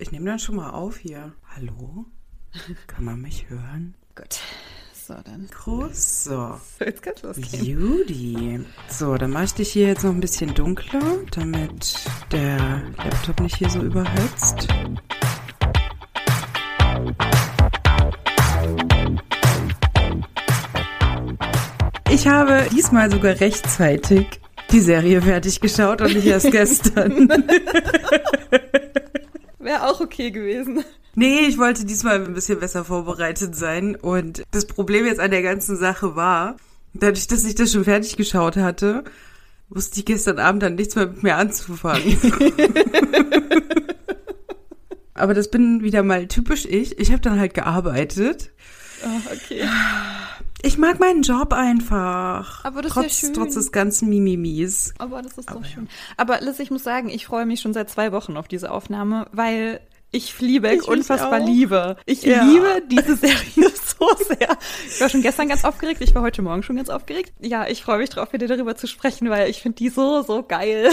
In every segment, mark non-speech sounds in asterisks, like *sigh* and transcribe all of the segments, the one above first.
Ich nehme dann schon mal auf hier. Hallo? *laughs* Kann man mich hören? Gut. So, dann. Groß. So. So, jetzt kann's losgehen. Judy. So, dann mache ich dich hier jetzt noch ein bisschen dunkler, damit der Laptop nicht hier so überhitzt. Ich habe diesmal sogar rechtzeitig die Serie fertig geschaut und nicht erst *laughs* gestern. *laughs* Wäre auch okay gewesen. Nee, ich wollte diesmal ein bisschen besser vorbereitet sein. Und das Problem jetzt an der ganzen Sache war, dadurch, dass ich das schon fertig geschaut hatte, wusste ich gestern Abend dann nichts mehr mit mir anzufangen. *laughs* Aber das bin wieder mal typisch ich. Ich habe dann halt gearbeitet. Oh, okay. Ich mag meinen Job einfach. Aber das ist trotz, ja schön. Trotz des ganzen Mimimis. Aber das ist Aber doch ja. schön. Aber Liz, ich muss sagen, ich freue mich schon seit zwei Wochen auf diese Aufnahme, weil ich Fleabag Ich mich unfassbar auch. liebe. Ich Ja. liebe diese *laughs* Serie so sehr. Ich war schon gestern ganz aufgeregt, ich war heute Morgen schon ganz aufgeregt. Ja, ich freue mich drauf, mit dir darüber zu sprechen, weil ich finde die so, so geil.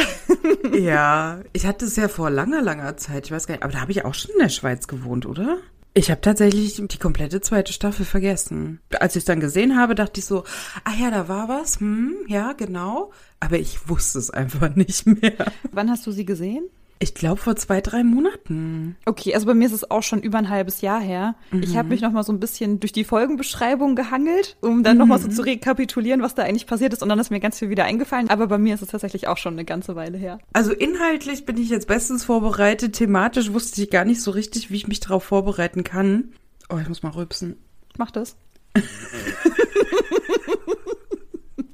Ja, ich hatte es ja vor langer, langer Zeit. Ich weiß gar nicht, aber da habe ich auch schon in der Schweiz gewohnt, oder? Ich habe tatsächlich die komplette zweite Staffel vergessen. Als ich es dann gesehen habe, dachte ich so, ah ja, da war was, hm, ja, genau. Aber ich wusste es einfach *laughs* nicht mehr. Wann hast du sie gesehen? Ich glaube vor zwei, drei Monaten. Okay, also bei mir ist es auch schon über ein halbes Jahr her. Ich habe mich noch mal so ein bisschen durch die Folgenbeschreibung gehangelt, um dann noch mal so zu rekapitulieren, was da eigentlich passiert ist. Und dann ist mir ganz viel wieder eingefallen. Aber bei mir ist es tatsächlich auch schon eine ganze Weile her. Also inhaltlich bin ich jetzt bestens vorbereitet. Thematisch wusste ich gar nicht so richtig, wie ich mich darauf vorbereiten kann. Oh, ich muss mal rülpsen. Mach das. *laughs*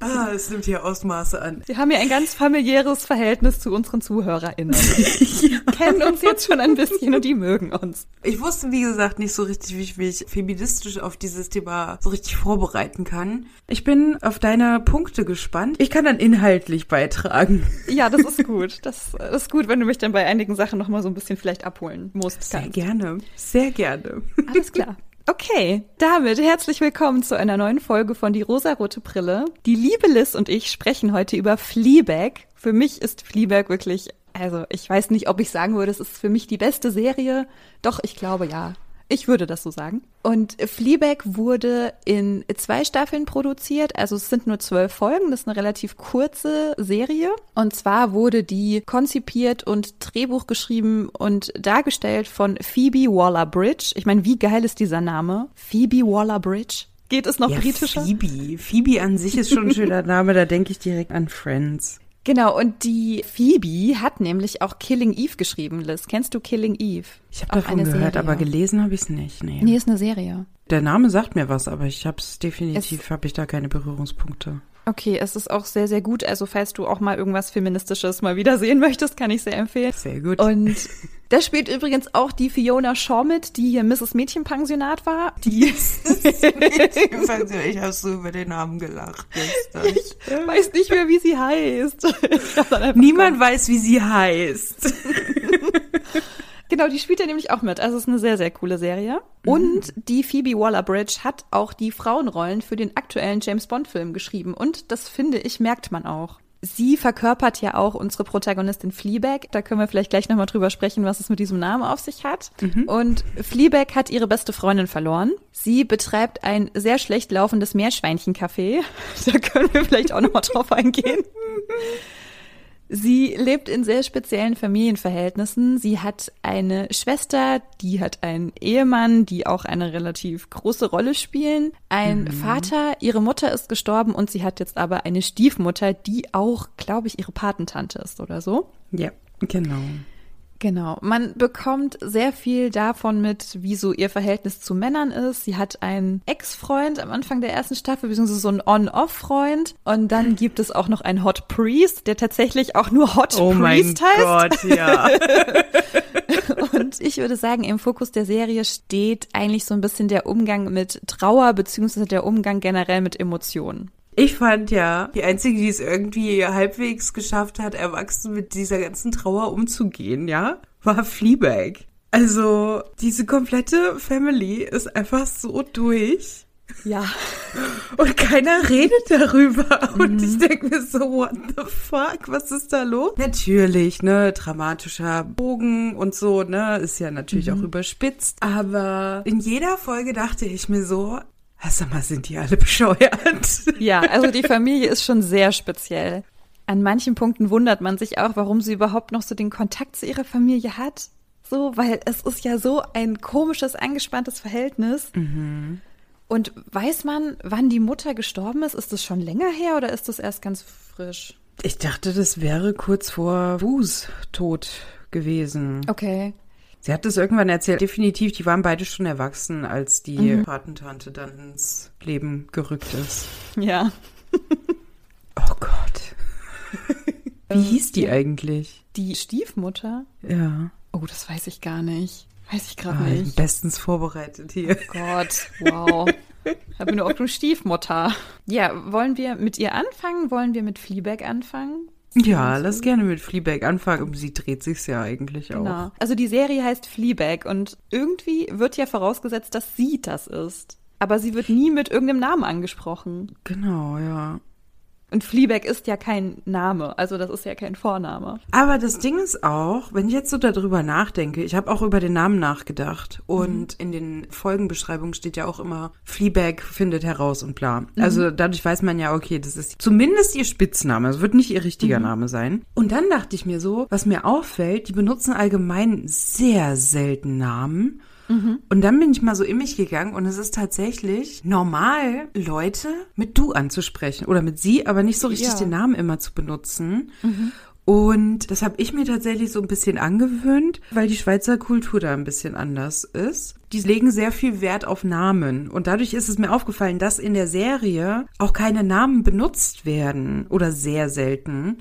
Ah, es nimmt hier Ausmaße an. Wir haben ja ein ganz familiäres Verhältnis zu unseren ZuhörerInnen. *laughs* Kennen uns jetzt schon ein bisschen und die mögen uns. Ich wusste, wie gesagt, nicht so richtig, wie ich mich feministisch auf dieses Thema so richtig vorbereiten kann. Ich bin auf deine Punkte gespannt. Ich kann dann inhaltlich beitragen. Ja, das ist gut. Das ist gut, wenn du mich dann bei einigen Sachen noch mal so ein bisschen vielleicht abholen musst. Sehr kannst. gerne. Sehr gerne. Alles klar. Okay, damit herzlich willkommen zu einer neuen Folge von Die rosarote Brille. Die liebe Liz und ich sprechen heute über Fleabag. Für mich ist Fleabag wirklich, also ich weiß nicht, ob ich sagen würde, es ist für mich die beste Serie. Doch, ich glaube ja. Ich würde das so sagen. Und Fleabag wurde in zwei Staffeln produziert, also es sind nur zwölf Folgen, das ist eine relativ kurze Serie. Und zwar wurde die konzipiert und Drehbuch geschrieben und dargestellt von Phoebe Waller-Bridge. Ich meine, wie geil ist dieser Name? Phoebe Waller-Bridge? Geht es noch Ja, britischer? Phoebe. Phoebe an sich ist schon ein schöner *laughs* Name, da denke ich direkt an Friends. Genau, und die Phoebe hat nämlich auch Killing Eve geschrieben, Liz. Kennst du Killing Eve? Ich habe davon gehört, Serie. aber gelesen habe ich es nicht. Nee. Nee, ist eine Serie. Der Name sagt mir was, aber ich habe es definitiv, habe ich da keine Berührungspunkte. Okay, es ist auch sehr, sehr gut. Also, falls du auch mal irgendwas Feministisches mal wieder sehen möchtest, kann ich sehr empfehlen. Sehr gut. Und *laughs* da spielt übrigens auch die Fiona Shaw mit, die hier Mrs. Mädchenpensionat war. Die *laughs* *laughs* ich habe so über den Namen gelacht. gestern. ich weiß nicht mehr, wie sie heißt. *laughs* Niemand weiß, wie sie heißt. Genau, die spielt ja nämlich auch mit. Also es ist eine sehr, sehr coole Serie. Mhm. Und die Phoebe Waller-Bridge hat auch die Frauenrollen für den aktuellen James Bond-Film geschrieben. Und das finde ich, merkt man auch. Sie verkörpert ja auch unsere Protagonistin Fleabag. Da können wir vielleicht gleich nochmal drüber sprechen, was es mit diesem Namen auf sich hat. Mhm. Und Fleabag hat ihre beste Freundin verloren. Sie betreibt ein sehr schlecht laufendes Meerschweinchencafé. *laughs* Da können wir vielleicht auch nochmal drauf eingehen. Sie lebt in sehr speziellen Familienverhältnissen. Sie hat eine Schwester, die hat einen Ehemann, die auch eine relativ große Rolle spielen. Ein Vater, ihre Mutter ist gestorben und sie hat jetzt aber eine Stiefmutter, die auch, glaube ich, ihre Patentante ist oder so. Ja, genau. Genau. Man bekommt sehr viel davon mit, wie so ihr Verhältnis zu Männern ist. Sie hat einen Ex-Freund am Anfang der ersten Staffel, beziehungsweise so einen On-Off-Freund. Und dann *laughs* gibt es auch noch einen Hot Priest, der tatsächlich auch nur Hot Oh mein Priest heißt. Gott, ja. *laughs* Und ich würde sagen, im Fokus der Serie steht eigentlich so ein bisschen der Umgang mit Trauer, beziehungsweise der Umgang generell mit Emotionen. Ich fand ja, die einzige, die es irgendwie halbwegs geschafft hat, erwachsen mit dieser ganzen Trauer umzugehen, ja, war Fleabag. Also, diese komplette Family ist einfach so durch. Ja. Und keiner redet darüber. Und ich denke mir so, what the fuck? Was ist da los? Natürlich, ne, dramatischer Bogen und so, ne, ist ja natürlich auch überspitzt. Aber in jeder Folge dachte ich mir so, "Ah, sag mal, sind die alle *laughs* bescheuert? Ja, also die Familie ist schon sehr speziell. An manchen Punkten wundert man sich auch, warum sie überhaupt noch so den Kontakt zu ihrer Familie hat. So, weil es ist ja so ein komisches, angespanntes Verhältnis. Und weiß man, wann die Mutter gestorben ist? Ist das schon länger her oder ist das erst ganz frisch? Ich dachte, das wäre kurz vor Wus Tod gewesen. Okay. Sie hat es irgendwann erzählt. Definitiv, die waren beide schon erwachsen, als die Patentante dann ins Leben gerückt ist. Ja. Oh Gott. *laughs* Wie hieß die eigentlich? Die Stiefmutter? Ja. Oh, das weiß ich gar nicht. Weiß ich gerade Ah, nicht. bestens vorbereitet hier. Gott, wow. Hab mir nur auf du Stiefmutter. Ja, wollen wir mit ihr anfangen? Wollen wir mit Fleabag anfangen? Ja, lass gerne mit Fleabag anfangen. Um sie dreht sich's ja eigentlich auch. Genau. Also die Serie heißt Fleabag und irgendwie wird ja vorausgesetzt, dass sie das ist. Aber sie wird nie mit irgendeinem Namen angesprochen. Genau, ja. Und Fleabag ist ja kein Name, also das ist ja kein Vorname. Aber das Ding ist auch, wenn ich jetzt so darüber nachdenke, ich habe auch über den Namen nachgedacht und in den Folgenbeschreibungen steht ja auch immer, Fleabag findet heraus und bla. Also dadurch weiß man ja, okay, das ist zumindest ihr Spitzname, es wird nicht ihr richtiger Name sein. Und dann dachte ich mir so, was mir auffällt, die benutzen allgemein sehr selten Namen. Und dann bin ich mal so in mich gegangen und es ist tatsächlich normal, Leute mit du anzusprechen oder mit sie, aber nicht so richtig Ja. den Namen immer zu benutzen. Und das habe ich mir tatsächlich so ein bisschen angewöhnt, weil die Schweizer Kultur da ein bisschen anders ist. Die legen sehr viel Wert auf Namen. Und dadurch ist es mir aufgefallen, dass in der Serie auch keine Namen benutzt werden oder sehr selten.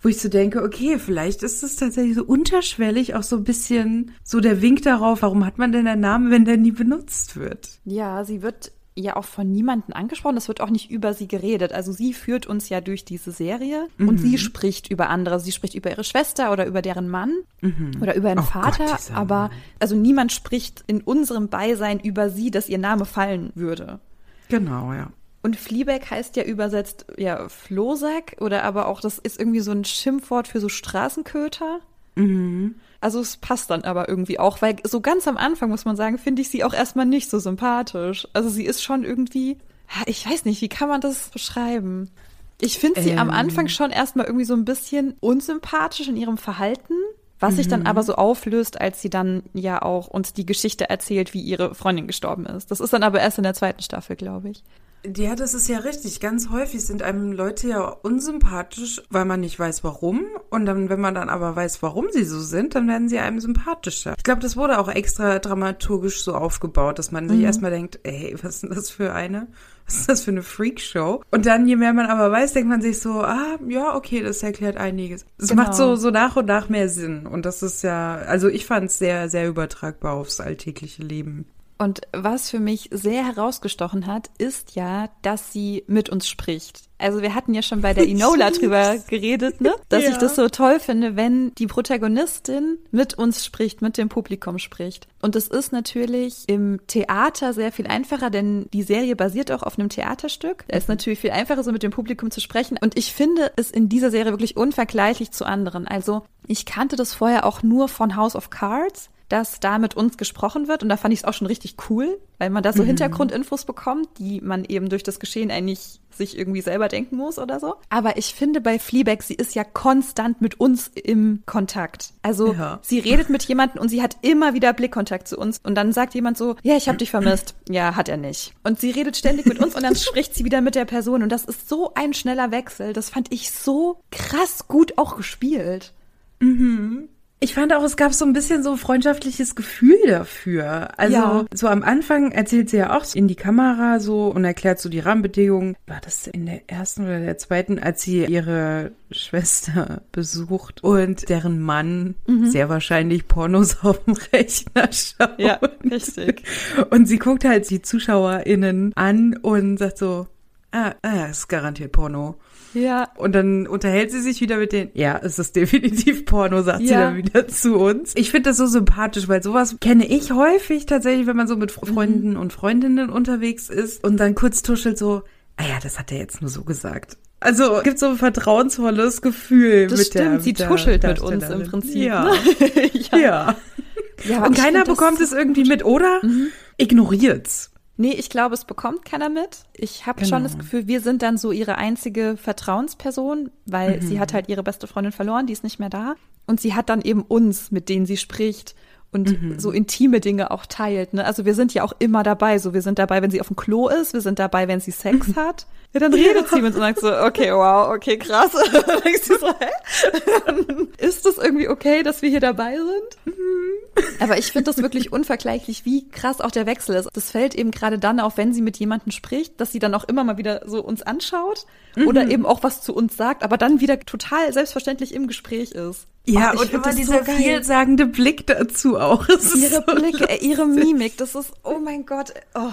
Wo ich so denke, okay, vielleicht ist es tatsächlich so unterschwellig auch so ein bisschen so der Wink darauf, warum hat man denn einen Namen, wenn der nie benutzt wird? Ja, sie wird ja auch von niemandem angesprochen. Es wird auch nicht über sie geredet. Also sie führt uns ja durch diese Serie und sie spricht über andere. Sie spricht über ihre Schwester oder über deren Mann oder über ihren Oh Gott, Vater. dieser aber also niemand spricht in unserem Beisein über sie, dass ihr Name fallen würde. Genau, ja. Und Fleabag heißt ja übersetzt ja Flohsack oder aber auch, das ist irgendwie so ein Schimpfwort für so Straßenköter. Also es passt dann aber irgendwie auch, weil so ganz am Anfang muss man sagen, finde ich sie auch erstmal nicht so sympathisch. Also sie ist schon irgendwie, ich weiß nicht, wie kann man das beschreiben? Ich finde sie am Ähm. Anfang schon erstmal irgendwie so ein bisschen unsympathisch in ihrem Verhalten, was sich dann aber so auflöst, als sie dann ja auch uns die Geschichte erzählt, wie ihre Freundin gestorben ist. Das ist dann aber erst in der zweiten Staffel, glaube ich. Ja, das ist ja richtig. Ganz häufig sind einem Leute ja unsympathisch, weil man nicht weiß, warum. Und dann, wenn man dann aber weiß, warum sie so sind, dann werden sie einem sympathischer. Ich glaube, das wurde auch extra dramaturgisch so aufgebaut, dass man sich erstmal denkt, ey, was ist denn das für eine? Was ist das für eine Freakshow? Und dann, je mehr man aber weiß, denkt man sich so, ah, ja, okay, das erklärt einiges. Es Genau. macht so, so nach und nach mehr Sinn. Und das ist ja, also ich fand es sehr, sehr übertragbar aufs alltägliche Leben. Und was für mich sehr herausgestochen hat, ist ja, dass sie mit uns spricht. Also wir hatten ja schon bei der *laughs* Enola drüber geredet, ne? Dass Ja. ich das so toll finde, wenn die Protagonistin mit uns spricht, mit dem Publikum spricht. Und es ist natürlich im Theater sehr viel einfacher, denn die Serie basiert auch auf einem Theaterstück. Da ist natürlich viel einfacher, so mit dem Publikum zu sprechen. Und ich finde es in dieser Serie wirklich unvergleichlich zu anderen. Also ich kannte das vorher auch nur von House of Cards dass da mit uns gesprochen wird. Und da fand ich es auch schon richtig cool, weil man da so Hintergrundinfos bekommt, die man eben durch das Geschehen eigentlich sich irgendwie selber denken muss oder so. Aber ich finde bei Fleabag, sie ist ja konstant mit uns im Kontakt. Also Ja. sie redet mit jemandem und sie hat immer wieder Blickkontakt zu uns. Und dann sagt jemand so, ja, ich habe dich vermisst. Ja, hat er nicht. Und sie redet ständig mit uns und dann spricht sie wieder mit der Person. Und das ist so ein schneller Wechsel. Das fand ich so krass gut auch gespielt. Ich fand auch, es gab so ein bisschen so ein freundschaftliches Gefühl dafür. Also Ja. so am Anfang erzählt sie ja auch in die Kamera so und erklärt so die Rahmenbedingungen. War das in der ersten oder der zweiten, als sie ihre Schwester *laughs* besucht und deren Mann sehr wahrscheinlich Pornos *laughs* auf dem Rechner schaut. Ja, richtig. Und sie guckt halt die ZuschauerInnen an und sagt so, ah, ah, ist garantiert Porno. Ja. Und dann unterhält sie sich wieder mit den, ja, es ist definitiv Porno, sagt sie Ja. dann wieder zu uns. Ich finde das so sympathisch, weil sowas kenne ich häufig tatsächlich, wenn man so mit Freunden und Freundinnen unterwegs ist und dann kurz tuschelt so, ah ja, das hat er jetzt nur so gesagt. Also gibt so ein vertrauensvolles Gefühl Das mit stimmt, der sie der tuschelt mit uns im. Prinzip. Ja. ne? *laughs* ja. ja. ja aber Und keiner bekommt es irgendwie mit, oder? Ignoriert's. Nee, ich glaube, es bekommt keiner mit. Ich habe Genau. schon das Gefühl, wir sind dann so ihre einzige Vertrauensperson, weil sie hat halt ihre beste Freundin verloren, die ist nicht mehr da. Und sie hat dann eben uns, mit denen sie spricht und so intime Dinge auch teilt. Ne? Also wir sind ja auch immer dabei. So, wir sind dabei, wenn sie auf dem Klo ist, wir sind dabei, wenn sie Sex hat. Ja, dann redet *laughs* sie mit uns und sagt so, okay, wow, okay, krass. *laughs* Dann denkst du so, hä? *laughs* ist das irgendwie okay, dass wir hier dabei sind? Aber ich finde das wirklich unvergleichlich, wie krass auch der Wechsel ist. Das fällt eben gerade dann auf, wenn sie mit jemandem spricht, dass sie dann auch immer mal wieder so uns anschaut oder eben auch was zu uns sagt, aber dann wieder total selbstverständlich im Gespräch ist. Ja, Oh, und immer so dieser geil. vielsagende Blick dazu auch. Ihre so Blicke, äh, ihre Mimik, das ist, oh mein Gott, oh,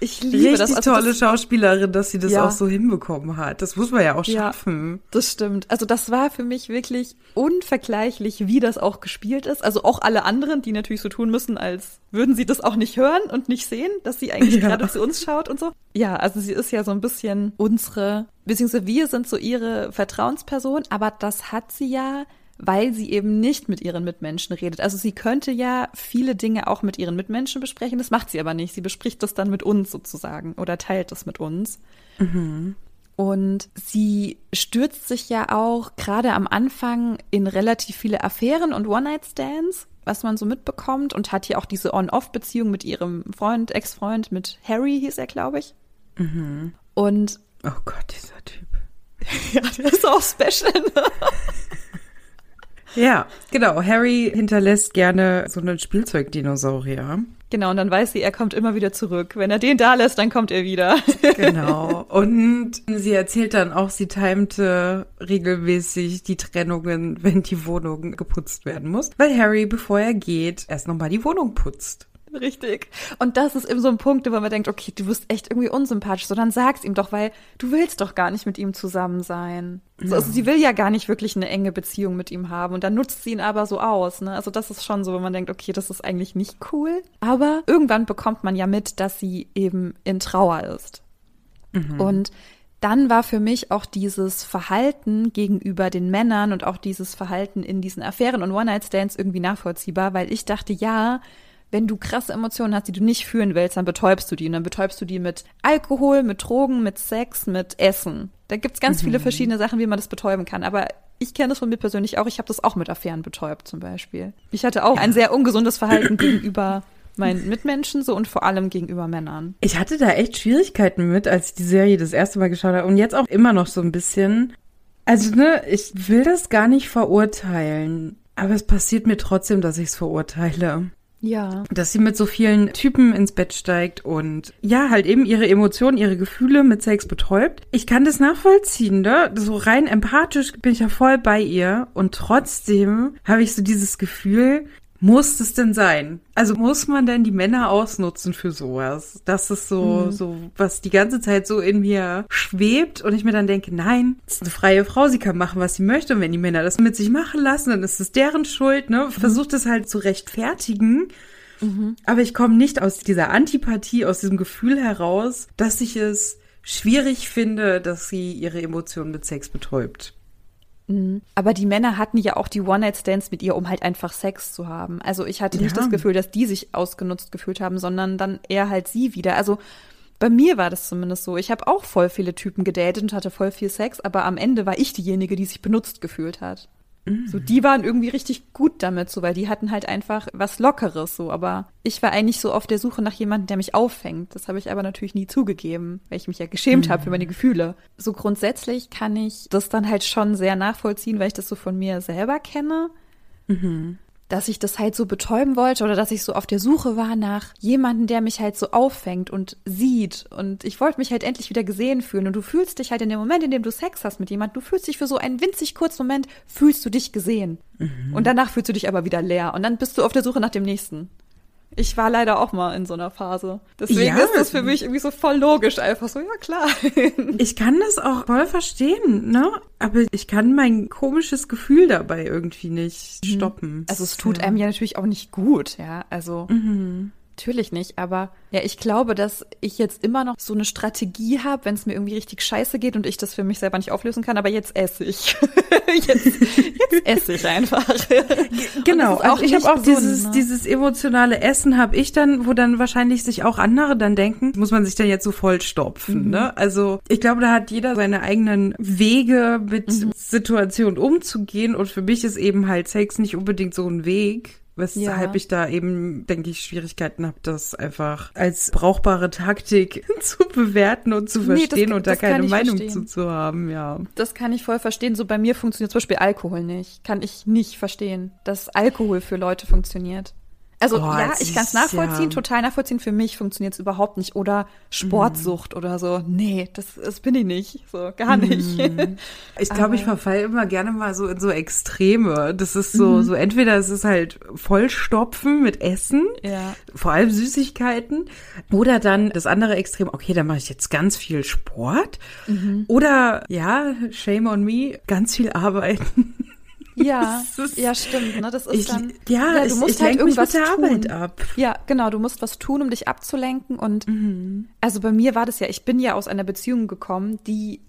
ich liebe Richtig das. Also tolle das, Schauspielerin, dass sie das Ja. auch so hinbekommen hat. Das muss man ja auch Ja. schaffen. Das stimmt. Also das war für mich wirklich unvergleichlich, wie das auch gespielt ist. Also auch alle anderen, die natürlich so tun müssen, als würden sie das auch nicht hören und nicht sehen, dass sie eigentlich Ja. gerade zu uns schaut und so. Ja, also sie ist ja so ein bisschen unsere, beziehungsweise wir sind so ihre Vertrauensperson, aber das hat sie ja weil sie eben nicht mit ihren Mitmenschen redet. Also sie könnte ja viele Dinge auch mit ihren Mitmenschen besprechen, das macht sie aber nicht. Sie bespricht das dann mit uns sozusagen oder teilt das mit uns. Und sie stürzt sich ja auch gerade am Anfang in relativ viele Affären und One-Night-Stands, was man so mitbekommt, und hat hier auch diese On-Off-Beziehung mit ihrem Freund, Ex-Freund, mit Harry hieß er, glaube ich. Und Oh Gott, dieser Typ. *laughs* ja, der ist auch special. Ne? *laughs* Ja, genau. Harry hinterlässt gerne so einen Spielzeugdinosaurier. Genau, und dann weiß sie, er kommt immer wieder zurück. Wenn er den da lässt, dann kommt er wieder. *laughs* Genau. Und sie erzählt dann auch, sie timte regelmäßig die Trennungen, wenn die Wohnung geputzt werden muss. Weil Harry, bevor er geht, erst nochmal die Wohnung putzt. *laughs* Richtig. Und das ist eben so ein Punkt, wo man denkt, okay, du wirst echt irgendwie unsympathisch. So, dann sag's ihm doch, weil du willst doch gar nicht mit ihm zusammen sein. So, also sie will ja gar nicht wirklich eine enge Beziehung mit ihm haben und dann nutzt sie ihn aber so aus. Ne? Also das ist schon so, wenn man denkt, okay, das ist eigentlich nicht cool. Aber irgendwann bekommt man ja mit, dass sie eben in Trauer ist. Und dann war für mich auch dieses Verhalten gegenüber den Männern und auch dieses Verhalten in diesen Affären und One-Night-Stands irgendwie nachvollziehbar, weil ich dachte, ja, wenn du krasse Emotionen hast, die du nicht fühlen willst, dann betäubst du die. Und dann betäubst du die mit Alkohol, mit Drogen, mit Sex, mit Essen. Da gibt's ganz viele verschiedene Sachen, wie man das betäuben kann. Aber ich kenne das von mir persönlich auch. Ich habe das auch mit Affären betäubt zum Beispiel. Ich hatte auch ein sehr ungesundes Verhalten gegenüber meinen Mitmenschen so und vor allem gegenüber Männern. Ich hatte da echt Schwierigkeiten mit, als ich die Serie das erste Mal geschaut habe und jetzt auch immer noch so ein bisschen. Also, ne, ich will das gar nicht verurteilen, aber es passiert mir trotzdem, dass ich es verurteile. Ja. Dass sie mit so vielen Typen ins Bett steigt und ja, halt eben ihre Emotionen, ihre Gefühle mit Sex betäubt. Ich kann das nachvollziehen, ne? So rein empathisch bin ich ja voll bei ihr und trotzdem habe ich so dieses Gefühl, muss es denn sein? Also muss man denn die Männer ausnutzen für sowas? Das ist so, so, was die ganze Zeit so in mir schwebt und ich mir dann denke, nein, es ist eine freie Frau, sie kann machen, was sie möchte und wenn die Männer das mit sich machen lassen, dann ist es deren Schuld, ne? Versucht es halt zu rechtfertigen. Aber ich komme nicht aus dieser Antipathie, aus diesem Gefühl heraus, dass ich es schwierig finde, dass sie ihre Emotionen mit Sex betäubt. Aber die Männer hatten ja auch die One-Night-Stands mit ihr, um halt einfach Sex zu haben. Also ich hatte nicht Ja. das Gefühl, dass die sich ausgenutzt gefühlt haben, sondern dann eher halt sie wieder. Also bei mir war das zumindest so. Ich habe auch voll viele Typen gedatet und hatte voll viel Sex, aber am Ende war ich diejenige, die sich benutzt gefühlt hat. So, die waren irgendwie richtig gut damit, so, weil die hatten halt einfach was Lockeres, so. Aber ich war eigentlich so auf der Suche nach jemandem, der mich auffängt. Das habe ich aber natürlich nie zugegeben, weil ich mich ja geschämt habe für meine Gefühle. So grundsätzlich kann ich das dann halt schon sehr nachvollziehen, weil ich das so von mir selber kenne. Dass ich das halt so betäuben wollte oder dass ich so auf der Suche war nach jemandem, der mich halt so auffängt und sieht. Und ich wollte mich halt endlich wieder gesehen fühlen. Und du fühlst dich halt in dem Moment, in dem du Sex hast mit jemandem, du fühlst dich für so einen winzig kurzen Moment, fühlst du dich gesehen. Und danach fühlst du dich aber wieder leer. Und dann bist du auf der Suche nach dem nächsten. Ich war leider auch mal in so einer Phase. Deswegen Ja. ist das für mich irgendwie so voll logisch. Einfach so, ja klar. *laughs* Ich kann das auch voll verstehen, ne? Aber ich kann mein komisches Gefühl dabei irgendwie nicht stoppen. Also es tut Ja. einem ja natürlich auch nicht gut, ja. Also natürlich nicht, aber ja, ich glaube, dass ich jetzt immer noch so eine Strategie habe, wenn es mir irgendwie richtig scheiße geht und ich das für mich selber nicht auflösen kann, aber jetzt esse ich. *laughs* jetzt, jetzt esse ich einfach. *laughs* Genau, das ist also ich habe auch dieses, ne? dieses emotionale Essen habe ich dann, wo dann wahrscheinlich sich auch andere dann denken, muss man sich dann jetzt so vollstopfen, Mhm. ne? Also ich glaube, da hat jeder seine eigenen Wege mit Mhm. Situationen umzugehen und für mich ist eben halt Sex nicht unbedingt so ein Weg. Weshalb Ja. ich da eben, denke ich, Schwierigkeiten habe, das einfach als brauchbare Taktik *laughs* zu bewerten und zu Nee, das- verstehen und da keine Meinung verstehen. zu, zu haben, ja. Das kann ich voll verstehen. So bei mir funktioniert zum Beispiel Alkohol nicht. Kann ich nicht verstehen, dass Alkohol für Leute funktioniert. Also Oh, ja, ich kann es nachvollziehen, ja- total nachvollziehen. Für mich funktioniert es überhaupt nicht. Oder Sportsucht oder so. Nee, das, das bin ich nicht. So, gar nicht. *laughs* Ich glaube, ich Aber- verfalle immer gerne mal so in so Extreme. Das ist so, so entweder es ist halt Vollstopfen mit Essen, ja. vor allem Süßigkeiten, oder dann das andere Extrem, okay, dann mache ich jetzt ganz viel Sport. Oder ja, shame on me, ganz viel arbeiten. *laughs* Ja, ist- ja, stimmt. Ne? Das ist Ich, dann. ja, du ich, musst ich halt irgendwas mit der tun. Arbeit ab. Ja, genau, du musst was tun, um dich abzulenken. Und also bei mir war das ja, ich bin ja aus einer Beziehung gekommen, die,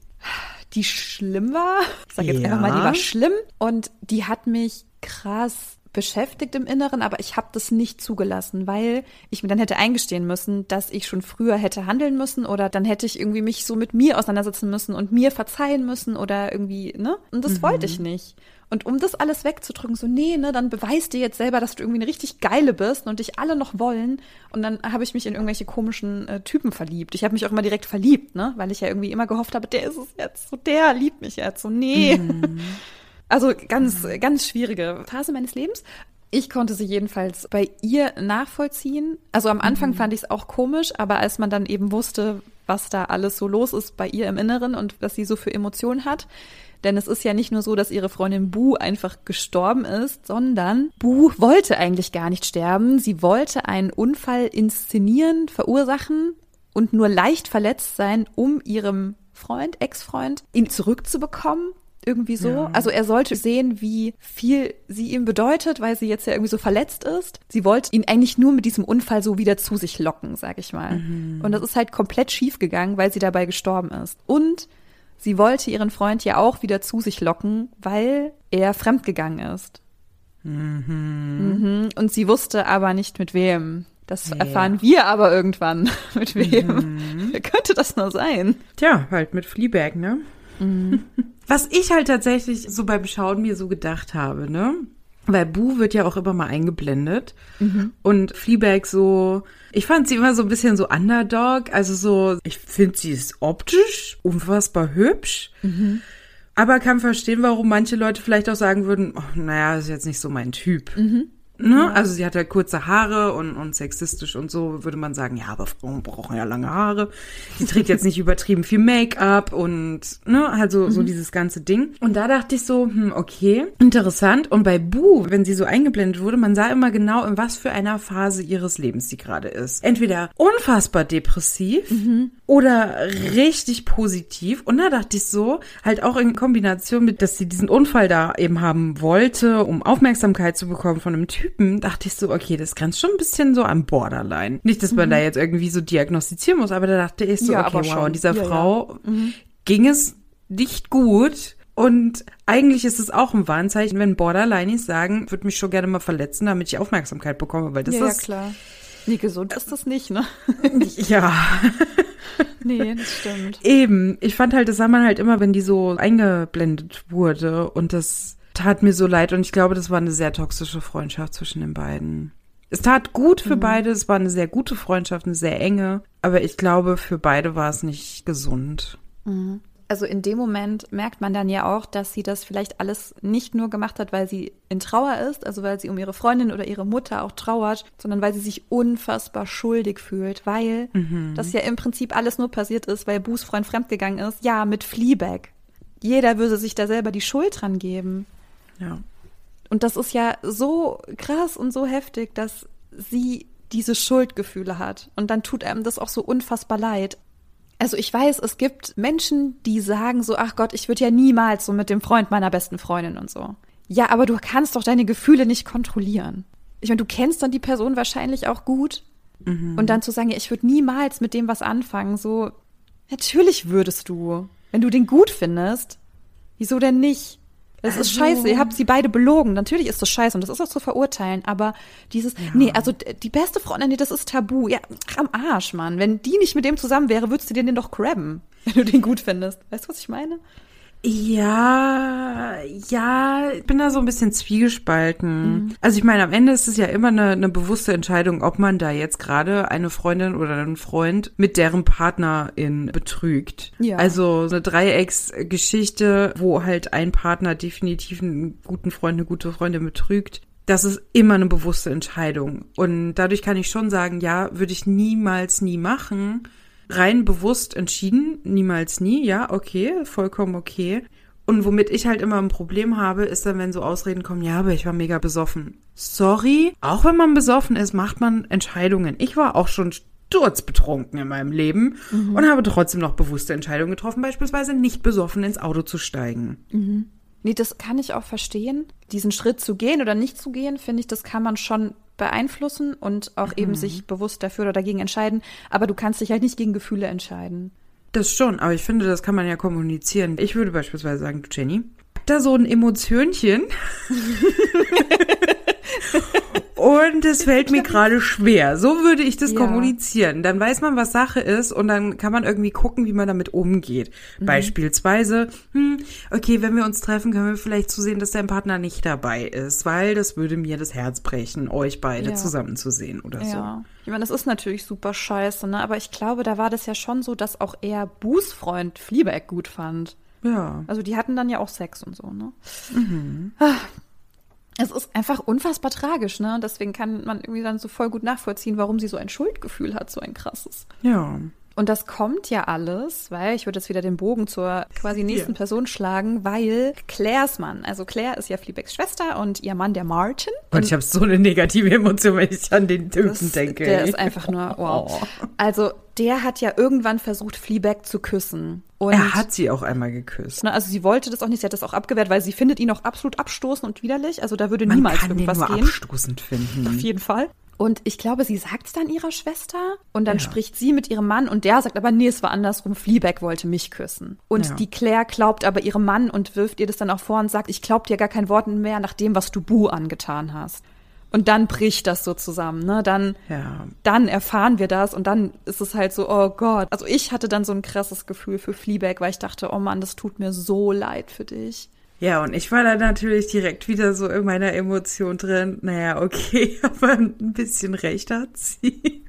die schlimm war. Ich sag jetzt Ja. einfach mal, die war schlimm. Und die hat mich krass beschäftigt im Inneren, aber ich habe das nicht zugelassen, weil ich mir dann hätte eingestehen müssen, dass ich schon früher hätte handeln müssen oder dann hätte ich irgendwie mich so mit mir auseinandersetzen müssen und mir verzeihen müssen oder irgendwie, ne? Und das wollte ich nicht. Und um das alles wegzudrücken, so, nee, ne, dann beweis dir jetzt selber, dass du irgendwie eine richtig geile bist und dich alle noch wollen. Und dann habe ich mich in irgendwelche komischen äh, Typen verliebt. Ich habe mich auch immer direkt verliebt, ne, weil ich ja irgendwie immer gehofft habe, der ist es jetzt, so der liebt mich jetzt, so, nee. *laughs* Also ganz, ganz schwierige Phase meines Lebens. Ich konnte sie jedenfalls bei ihr nachvollziehen. Also am Anfang fand ich es auch komisch, aber als man dann eben wusste, was da alles so los ist bei ihr im Inneren und was sie so für Emotionen hat. Denn es ist ja nicht nur so, dass ihre Freundin Bu einfach gestorben ist, sondern Bu wollte eigentlich gar nicht sterben. Sie wollte einen Unfall inszenieren, verursachen und nur leicht verletzt sein, um ihrem Freund, Ex-Freund, ihn zurückzubekommen. Irgendwie so. Ja. Also er sollte sehen, wie viel sie ihm bedeutet, weil sie jetzt ja irgendwie so verletzt ist. Sie wollte ihn eigentlich nur mit diesem Unfall so wieder zu sich locken, sag ich mal. Und das ist halt komplett schief gegangen, weil sie dabei gestorben ist. Und sie wollte ihren Freund ja auch wieder zu sich locken, weil er fremdgegangen ist. Mhm. Und sie wusste aber nicht mit wem. Das Ja. erfahren wir aber irgendwann. *laughs* mit wem? *laughs* Wer könnte das nur sein? Tja, halt mit Fleabag, ne? *laughs* Was ich halt tatsächlich so beim Schauen mir so gedacht habe, ne? Weil Bu wird ja auch immer mal eingeblendet. Und Fleabag so, ich fand sie immer so ein bisschen so Underdog. Also so, ich finde sie ist optisch unfassbar hübsch. Aber kann verstehen, warum manche Leute vielleicht auch sagen würden, oh, naja, ist jetzt nicht so mein Typ. Ne? Also sie hat halt kurze Haare und, und sexistisch und so würde man sagen, ja, aber Frauen brauchen ja lange Haare. Sie trägt jetzt nicht *laughs* übertrieben viel Make-up und ne, also so dieses ganze Ding. Und da dachte ich so, hm, okay, interessant. Und bei Bu, wenn sie so eingeblendet wurde, man sah immer genau, in was für einer Phase ihres Lebens sie gerade ist. Entweder unfassbar depressiv oder richtig positiv. Und da dachte ich so, halt auch in Kombination mit, dass sie diesen Unfall da eben haben wollte, um Aufmerksamkeit zu bekommen von einem Typen, dachte ich so, okay, das grenzt schon ein bisschen so am Borderline. Nicht, dass man da jetzt irgendwie so diagnostizieren muss, aber da dachte ich so, Ja, okay, wow, schon. dieser Ja, ja. Frau ging es nicht gut. Und eigentlich ist es auch ein Warnzeichen, wenn Borderlines sagen, würde mich schon gerne mal verletzen, damit ich Aufmerksamkeit bekomme, weil das ja, ja, ist klar. Nee, gesund ist das nicht, ne? *laughs* ja *laughs* nee, das stimmt. Eben, ich fand halt, das sah man halt immer, wenn die so eingeblendet wurde und das tat mir so leid und ich glaube, das war eine sehr toxische Freundschaft zwischen den beiden. Es tat gut für beide, es war eine sehr gute Freundschaft, eine sehr enge, aber ich glaube, für beide war es nicht gesund. Also in dem Moment merkt man dann ja auch, dass sie das vielleicht alles nicht nur gemacht hat, weil sie in Trauer ist, also weil sie um ihre Freundin oder ihre Mutter auch trauert, sondern weil sie sich unfassbar schuldig fühlt, weil das ja im Prinzip alles nur passiert ist, weil Buß Freund fremdgegangen ist. Ja, mit Fleabag. Jeder würde sich da selber die Schuld dran geben. Ja. Und das ist ja so krass und so heftig, dass sie diese Schuldgefühle hat. Und dann tut einem das auch so unfassbar leid. Also ich weiß, es gibt Menschen, die sagen so, ach Gott, ich würde ja niemals so mit dem Freund meiner besten Freundin und so. Ja, aber du kannst doch deine Gefühle nicht kontrollieren. Ich meine, du kennst dann die Person wahrscheinlich auch gut. Mhm. Und dann zu sagen, ja, ich würde niemals mit dem was anfangen, so, natürlich würdest du. Wenn du den gut findest, wieso denn nicht? Es also. ist scheiße, ihr habt sie beide belogen. Natürlich ist das scheiße und das ist auch zu verurteilen, aber dieses, ja. nee, also die beste Freundin, nee, das ist tabu. Ja, am Arsch, Mann. Wenn die nicht mit dem zusammen wäre, würdest du dir den doch grabben, *laughs* wenn du den gut findest. Weißt du, was ich meine? Ja, ja, ich bin da so ein bisschen zwiegespalten. Mhm. Also ich meine, am Ende ist es ja immer eine, eine bewusste Entscheidung, ob man da jetzt gerade eine Freundin oder einen Freund mit deren Partnerin betrügt. Ja. Also eine Dreiecksgeschichte, wo halt ein Partner definitiv einen guten Freund, eine gute Freundin betrügt. Das ist immer eine bewusste Entscheidung. Und dadurch kann ich schon sagen, ja, würde ich niemals nie machen rein bewusst entschieden, niemals nie, ja, okay, vollkommen okay. Und womit ich halt immer ein Problem habe, ist dann, wenn so Ausreden kommen, ja, aber ich war mega besoffen. Sorry, auch wenn man besoffen ist, macht man Entscheidungen. Ich war auch schon sturzbetrunken in meinem Leben mhm. und habe trotzdem noch bewusste Entscheidungen getroffen, beispielsweise nicht besoffen ins Auto zu steigen. Mhm. Nee, das kann ich auch verstehen. Diesen Schritt zu gehen oder nicht zu gehen, finde ich, das kann man schon beeinflussen und auch mhm. eben sich bewusst dafür oder dagegen entscheiden. Aber du kannst dich halt nicht gegen Gefühle entscheiden. Das schon, aber ich finde, das kann man ja kommunizieren. Ich würde beispielsweise sagen, Jenny, da so ein Emotionchen. *laughs* *laughs* Und es fällt mir gerade schwer. So würde ich das ja. kommunizieren. Dann weiß man, was Sache ist und dann kann man irgendwie gucken, wie man damit umgeht. Mhm. Beispielsweise, hm, okay, wenn wir uns treffen, können wir vielleicht zusehen, dass dein Partner nicht dabei ist, weil das würde mir das Herz brechen, euch beide ja. zusammenzusehen oder ja. so. Ich meine, das ist natürlich super scheiße, ne? Aber ich glaube, da war das ja schon so, dass auch er Bußfreund Fleabag gut fand. Ja. Also die hatten dann ja auch Sex und so, ne? Mhm. Ah, es ist einfach unfassbar tragisch, ne? Und deswegen kann man irgendwie dann so voll gut nachvollziehen, warum sie so ein Schuldgefühl hat, so ein krasses. Ja. Und das kommt ja alles, weil ich würde jetzt wieder den Bogen zur quasi nächsten ja. Person schlagen, weil Claires Mann, also Claire ist ja Fleabags Schwester und ihr Mann der Martin. Und, und ich habe so eine negative Emotion, wenn ich an den Typen denke. Der ist einfach nur wow. Oh. Also der hat ja irgendwann versucht, Fleabag zu küssen. Und, er hat sie auch einmal geküsst. Ne, also sie wollte das auch nicht, sie hat das auch abgewehrt, weil sie findet ihn auch absolut abstoßend und widerlich. Also da würde Man niemals kann irgendwas den nur gehen. abstoßend finden. Auf jeden Fall. Und ich glaube, sie sagt es dann ihrer Schwester und dann ja. spricht sie mit ihrem Mann und der sagt aber, nee, es war andersrum, Fleabag wollte mich küssen. Und ja. die Claire glaubt aber ihrem Mann und wirft ihr das dann auch vor und sagt, ich glaub dir gar kein Wort mehr nach dem, was du Bu angetan hast. Und dann bricht das so zusammen, ne? Dann, ja. dann erfahren wir das und dann ist es halt so, oh Gott. Also ich hatte dann so ein krasses Gefühl für Fleabag, weil ich dachte, oh Mann, das tut mir so leid für dich. Ja, und ich war da natürlich direkt wieder so in meiner Emotion drin. Naja, okay, *laughs* aber ein bisschen recht hat sie.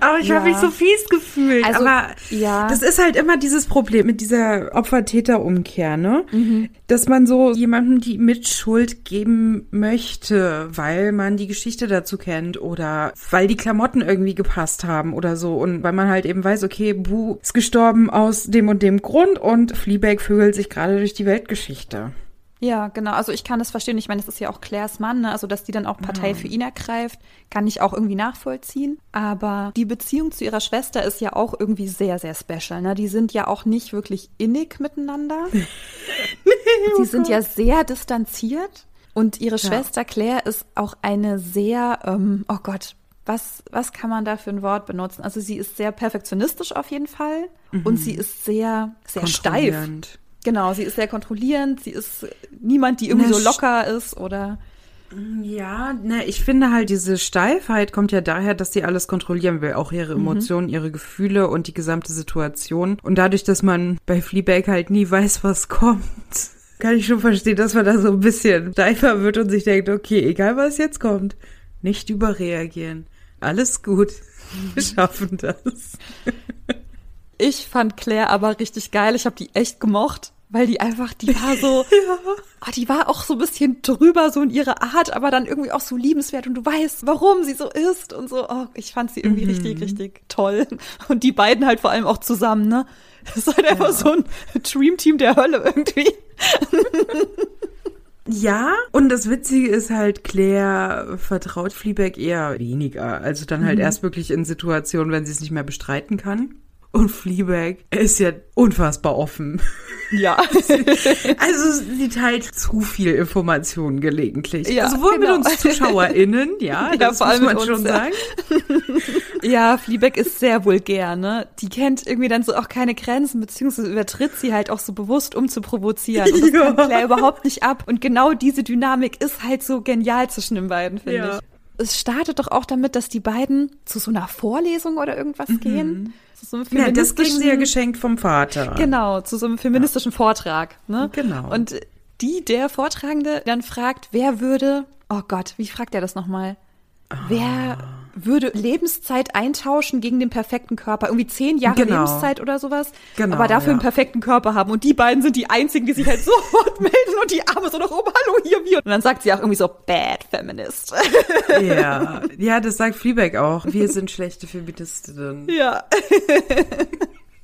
Aber ich ja. habe mich so fies gefühlt. Also, aber ja. das ist halt immer dieses Problem mit dieser Opfer-Täter-Umkehr, ne? Mhm. Dass man so jemandem die Mitschuld geben möchte, weil man die Geschichte dazu kennt oder weil die Klamotten irgendwie gepasst haben oder so. Und weil man halt eben weiß, okay, Bu ist gestorben aus dem und dem Grund und Fleabag vögelt sich gerade durch die Weltgeschichte. Ja, genau. Also ich kann das verstehen. Ich meine, es ist ja auch Claires Mann, ne? also dass die dann auch Partei ja. für ihn ergreift, kann ich auch irgendwie nachvollziehen. Aber die Beziehung zu ihrer Schwester ist ja auch irgendwie sehr, sehr special. Ne? Die sind ja auch nicht wirklich innig miteinander. *laughs* nee, *laughs* Sie sind ja sehr distanziert. Und ihre ja. Schwester Claire ist auch eine sehr, ähm, oh Gott, was, was kann man da für ein Wort benutzen? Also sie ist sehr perfektionistisch auf jeden Fall mhm. und sie ist sehr, sehr steif. Genau, sie ist sehr kontrollierend, sie ist niemand, die irgendwie ne, so locker ist oder. Ja, ne, ich finde halt, diese Steifheit kommt ja daher, dass sie alles kontrollieren will, auch ihre mhm. Emotionen, mhm. ihre Gefühle und die gesamte Situation. Und dadurch, dass man bei Fleabag halt nie weiß, was kommt, *laughs* kann ich schon verstehen, dass man da so ein bisschen steifer wird und sich denkt, okay, egal was jetzt kommt, nicht überreagieren. Alles gut. *laughs* Wir schaffen das. *laughs* Ich fand Claire aber richtig geil. Ich habe die echt gemocht, weil die einfach, die war so, *laughs* ja. oh, die war auch so ein bisschen drüber, so in ihrer Art, aber dann irgendwie auch so liebenswert und du weißt, warum sie so ist und so. Oh, ich fand sie irgendwie mhm. richtig, richtig toll. Und die beiden halt vor allem auch zusammen, ne? Das ist halt einfach ja. so ein Dream Team der Hölle irgendwie. Ja, und das Witzige ist halt, Claire vertraut Fleabag eher weniger. Also dann halt erst wirklich in Situationen, wenn sie es nicht mehr bestreiten kann. Und Fleabag ist ja unfassbar offen. Ja. *laughs* Also sie teilt zu viel Informationen gelegentlich. Ja, also wohl genau. mit uns ZuschauerInnen, ja, Ja, das vor muss allem man mit schon ja. sagen. *laughs* Ja, Fleabag ist sehr vulgär, ne? Die kennt irgendwie dann so auch keine Grenzen, beziehungsweise übertritt sie halt auch so bewusst, um zu provozieren. Und das *laughs* Ja. kann Claire überhaupt nicht ab. Und genau diese Dynamik ist halt so genial zwischen den beiden, finde ich. Es startet doch auch damit, dass die beiden zu so einer Vorlesung oder irgendwas gehen. Zu so einem Mhm. Ja, das kriegen sie ja geschenkt vom Vater. Genau, zu so einem feministischen Vortrag. Ne? Genau. Und die, der Vortragende, dann fragt, wer würde, oh Gott, wie fragt er das nochmal? Wer Ah. Würde Lebenszeit eintauschen gegen den perfekten Körper? Irgendwie zehn Jahre Genau. Lebenszeit oder sowas? Genau, aber dafür ja. einen perfekten Körper haben. Und die beiden sind die einzigen, die sich halt *laughs* sofort melden und die Arme so nach oben, hallo, hier, wir. Und dann sagt sie auch irgendwie so, bad feminist. Ja, ja, das sagt Fleabag auch. Wir sind schlechte Feministinnen. *laughs* ja.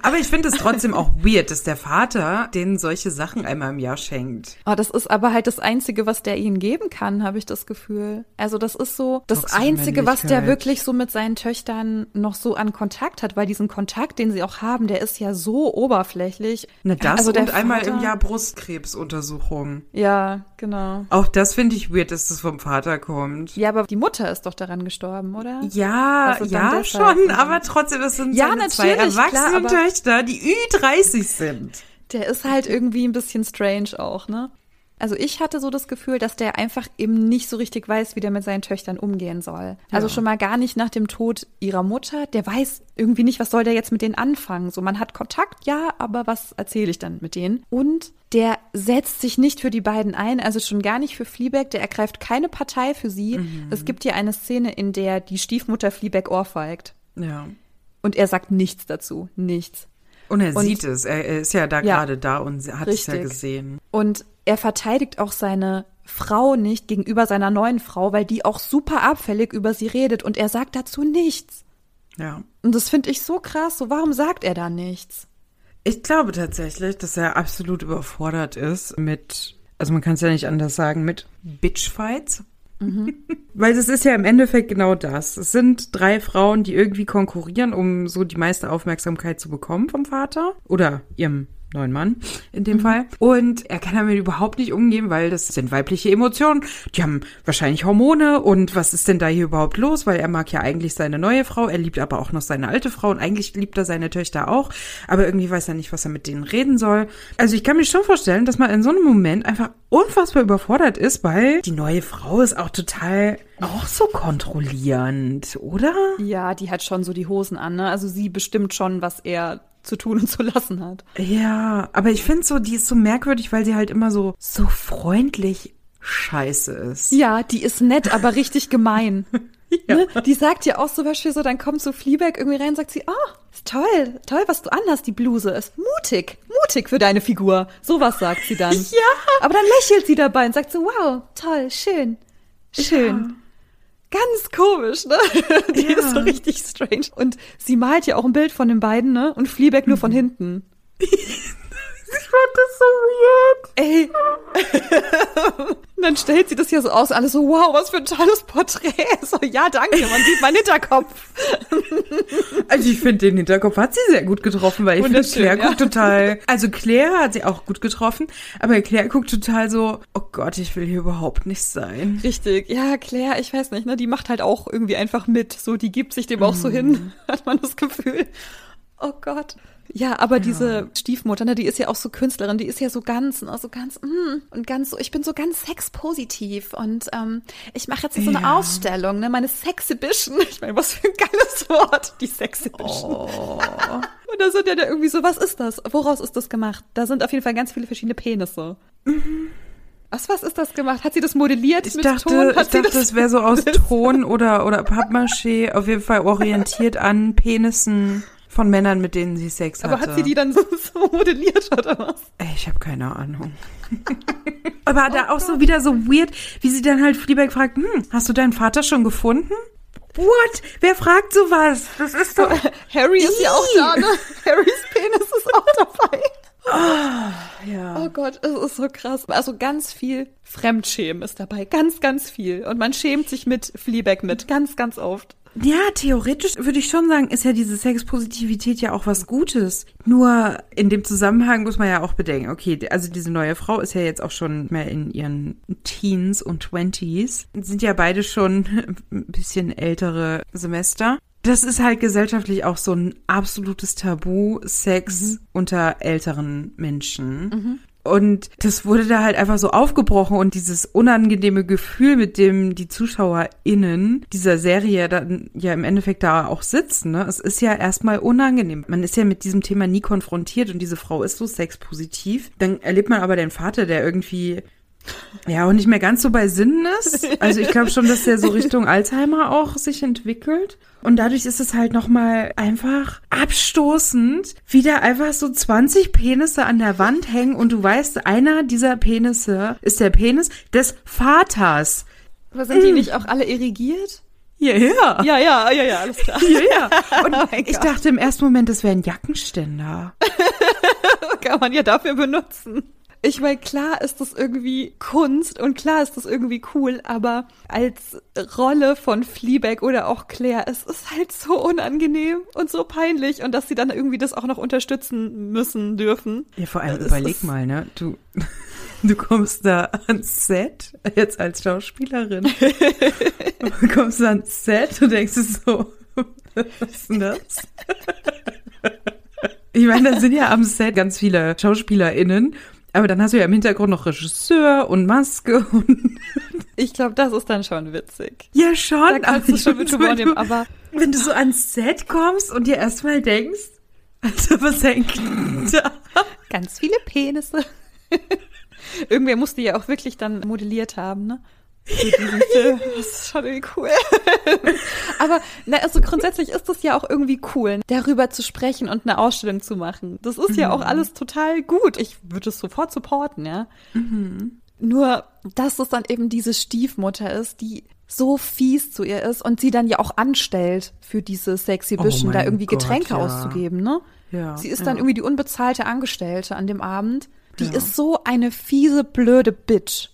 Aber ich finde es trotzdem auch weird, dass der Vater denen solche Sachen einmal im Jahr schenkt. Oh, das ist aber halt das Einzige, was der ihnen geben kann, habe ich das Gefühl. Also das ist so das Toxische Einzige, was der wirklich so mit seinen Töchtern noch so an Kontakt hat, weil diesen Kontakt, den sie auch haben, der ist ja so oberflächlich. Na, das also der und einmal im Vater- Jahr Brustkrebsuntersuchung. Ja, genau. Auch das finde ich weird, dass das vom Vater kommt. Ja, aber die Mutter ist doch daran gestorben, oder? Ja, Also ja schon, aber trotzdem, das sind Ja, seine zwei natürlich, klar, aber- Töchter, die Ü30 sind. Der ist halt irgendwie ein bisschen strange auch, ne? Also ich hatte so das Gefühl, dass der einfach eben nicht so richtig weiß, wie der mit seinen Töchtern umgehen soll. Also Ja. schon mal gar nicht nach dem Tod ihrer Mutter. Der weiß irgendwie nicht, was soll der jetzt mit denen anfangen. So, man hat Kontakt, ja, aber was erzähle ich dann mit denen? Und der setzt sich nicht für die beiden ein, also schon gar nicht für Fleabag. Der ergreift keine Partei für sie. Mhm. Es gibt hier eine Szene, in der die Stiefmutter Fleabag ohrfeigt. Ja. Und er sagt nichts dazu. Nichts. Und er Und- sieht es. Er, er ist ja da Ja. gerade da und hat es ja Richtig. gesehen. Und er verteidigt auch seine Frau nicht gegenüber seiner neuen Frau, weil die auch super abfällig über sie redet und er sagt dazu nichts. Ja. Und das finde ich so krass. So, warum sagt er da nichts? Ich glaube tatsächlich, dass er absolut überfordert ist mit, also man kann es ja nicht anders sagen, mit Bitchfights. *laughs* Weil das ist ja im Endeffekt genau das. Es sind drei Frauen, die irgendwie konkurrieren, um so die meiste Aufmerksamkeit zu bekommen vom Vater oder ihrem neuen Mann in dem Fall. Und er kann damit überhaupt nicht umgehen, weil das sind weibliche Emotionen. Die haben wahrscheinlich Hormone und was ist denn da hier überhaupt los? Weil er mag ja eigentlich seine neue Frau, er liebt aber auch noch seine alte Frau und eigentlich liebt er seine Töchter auch, aber irgendwie weiß er nicht, was er mit denen reden soll. Also ich kann mir schon vorstellen, dass man in so einem Moment einfach unfassbar überfordert ist, weil die neue Frau ist auch total auch so kontrollierend, oder? Ja, die hat schon so die Hosen an, ne? Also sie bestimmt schon, was er zu tun und zu lassen hat. Ja, aber ich finde so, die ist so merkwürdig, weil sie halt immer so, so freundlich scheiße ist. Ja, die ist nett, aber richtig gemein. *laughs* Ja. Ne? Die sagt ja auch zum Beispiel so, dann kommt so Fleabag irgendwie rein und sagt sie, oh, ist toll, toll, was du anhast, die Bluse ist mutig, mutig für deine Figur. Sowas sagt sie dann. *laughs* Ja. Aber dann lächelt sie dabei und sagt so, wow, toll, schön, schön. Ganz komisch, ne? *laughs* Die Ja. ist so richtig strange. Und sie malt ja auch ein Bild von den beiden, ne? Und Fleabag nur von hinten. *laughs* Ich fand das so weird. Ey. Und *laughs* dann stellt sie das ja so aus, alles so, wow, was für ein tolles Porträt. *laughs* So, ja, danke, man sieht meinen Hinterkopf. *laughs* Also ich finde, den Hinterkopf hat sie sehr gut getroffen, weil ich finde, Claire ja. guckt total, also Claire hat sie auch gut getroffen, aber Claire guckt total so, oh Gott, ich will hier überhaupt nicht sein. Richtig, ja, Claire, ich weiß nicht, ne, die macht halt auch irgendwie einfach mit. So, die gibt sich dem auch so hin, hat man das Gefühl. Oh Gott. Ja, aber diese Stiefmutter, ne, die ist ja auch so Künstlerin, die ist ja so ganz, ne, so ganz, mm, und ganz so, ich bin so ganz sexpositiv und ähm, ich mache jetzt so eine Ja. Ausstellung, ne, meine Sexhibition. *laughs* Ich meine, was für ein geiles Wort, die Sexhibition. Oh. Und da sind ja da irgendwie so, was ist das? Woraus ist das gemacht? Da sind auf jeden Fall ganz viele verschiedene Penisse. Aus was ist das gemacht? Hat sie das modelliert Ich mit dachte, Ton? Hat ich sie dachte, es wäre so aus *laughs* Ton oder, oder Pappmaché, auf jeden Fall orientiert an Penissen von Männern, mit denen sie Sex hatte. Aber hat sie die dann so, so modelliert oder was? Ey, ich habe keine Ahnung. *laughs* Aber da auch so wieder so weird, wie sie dann halt Fleabag fragt, hm, hast du deinen Vater schon gefunden? What? Wer fragt sowas? Das ist doch... *laughs* Harry ist ja auch da, ne? *laughs* Harrys Penis ist auch dabei. ja. Oh Gott, es ist so krass. Also ganz viel Fremdschämen ist dabei. Ganz, ganz viel. Und man schämt sich mit Fleabag mit. Ganz, ganz oft. Ja, theoretisch würde ich schon sagen, ist ja diese Sexpositivität ja auch was Gutes. Nur in dem Zusammenhang muss man ja auch bedenken, okay, also diese neue Frau ist ja jetzt auch schon mehr in ihren Teens und Twenties. Sind ja beide schon *laughs* ein bisschen ältere Semester. Das ist halt gesellschaftlich auch so ein absolutes Tabu, Sex mhm. unter älteren Menschen. Mhm. Und das wurde da halt einfach so aufgebrochen und dieses unangenehme Gefühl, mit dem die ZuschauerInnen dieser Serie dann ja im Endeffekt da auch sitzen, ne? Es ist ja erstmal unangenehm. Man ist ja mit diesem Thema nie konfrontiert und diese Frau ist so sexpositiv. Dann erlebt man aber den Vater, der irgendwie ja, und nicht mehr ganz so bei Sinnen ist. Also ich glaube schon, dass der so Richtung *laughs* Alzheimer auch sich entwickelt. Und dadurch ist es halt nochmal einfach abstoßend, wie da einfach so 20 Penisse an der Wand hängen und du weißt, einer dieser Penisse ist der Penis des Vaters. Aber sind die nicht auch alle irrigiert? Ja, ja. Ja, ja, ja, ja, alles klar. Ja, ja. *laughs* Und oh ich dachte im ersten Moment, das wäre ein Jackenständer. *laughs* Kann man ja dafür benutzen. Ich meine, klar ist das irgendwie Kunst und klar ist das irgendwie cool, aber als Rolle von Fleabag oder auch Claire, es ist halt so unangenehm und so peinlich und dass sie dann irgendwie das auch noch unterstützen müssen dürfen. Ja, vor allem überleg mal, ne? Du, du kommst da ans Set, jetzt als Schauspielerin. du kommst da ans Set und denkst so, was ist denn das? Ich meine, da sind ja am Set ganz viele SchauspielerInnen aber dann hast du ja im Hintergrund noch Regisseur und Maske und. *laughs* Ich glaube, das ist dann schon witzig. Ja, schon. Da kannst du schon mit Humor nehmen, aber. Wenn du so ans Set kommst und dir erstmal denkst, also was hängt da? Ganz viele Penisse. *laughs* Irgendwer musste ja auch wirklich dann modelliert haben, ne? Für diesen *laughs* Film. Das ist schon irgendwie cool. *laughs* Aber na, also grundsätzlich ist es ja auch irgendwie cool, darüber zu sprechen und eine Ausstellung zu machen. Das ist mhm. ja auch mhm. alles total gut. Ich würde es sofort supporten, ja. Mhm. Nur, dass es dann eben diese Stiefmutter ist, die so fies zu ihr ist und sie dann ja auch anstellt, für diese Sexy Bisschen oh da irgendwie Gott, Getränke ja. auszugeben, ne? Ja, sie ist dann irgendwie die unbezahlte Angestellte an dem Abend. Die ja. ist so eine fiese, blöde Bitch.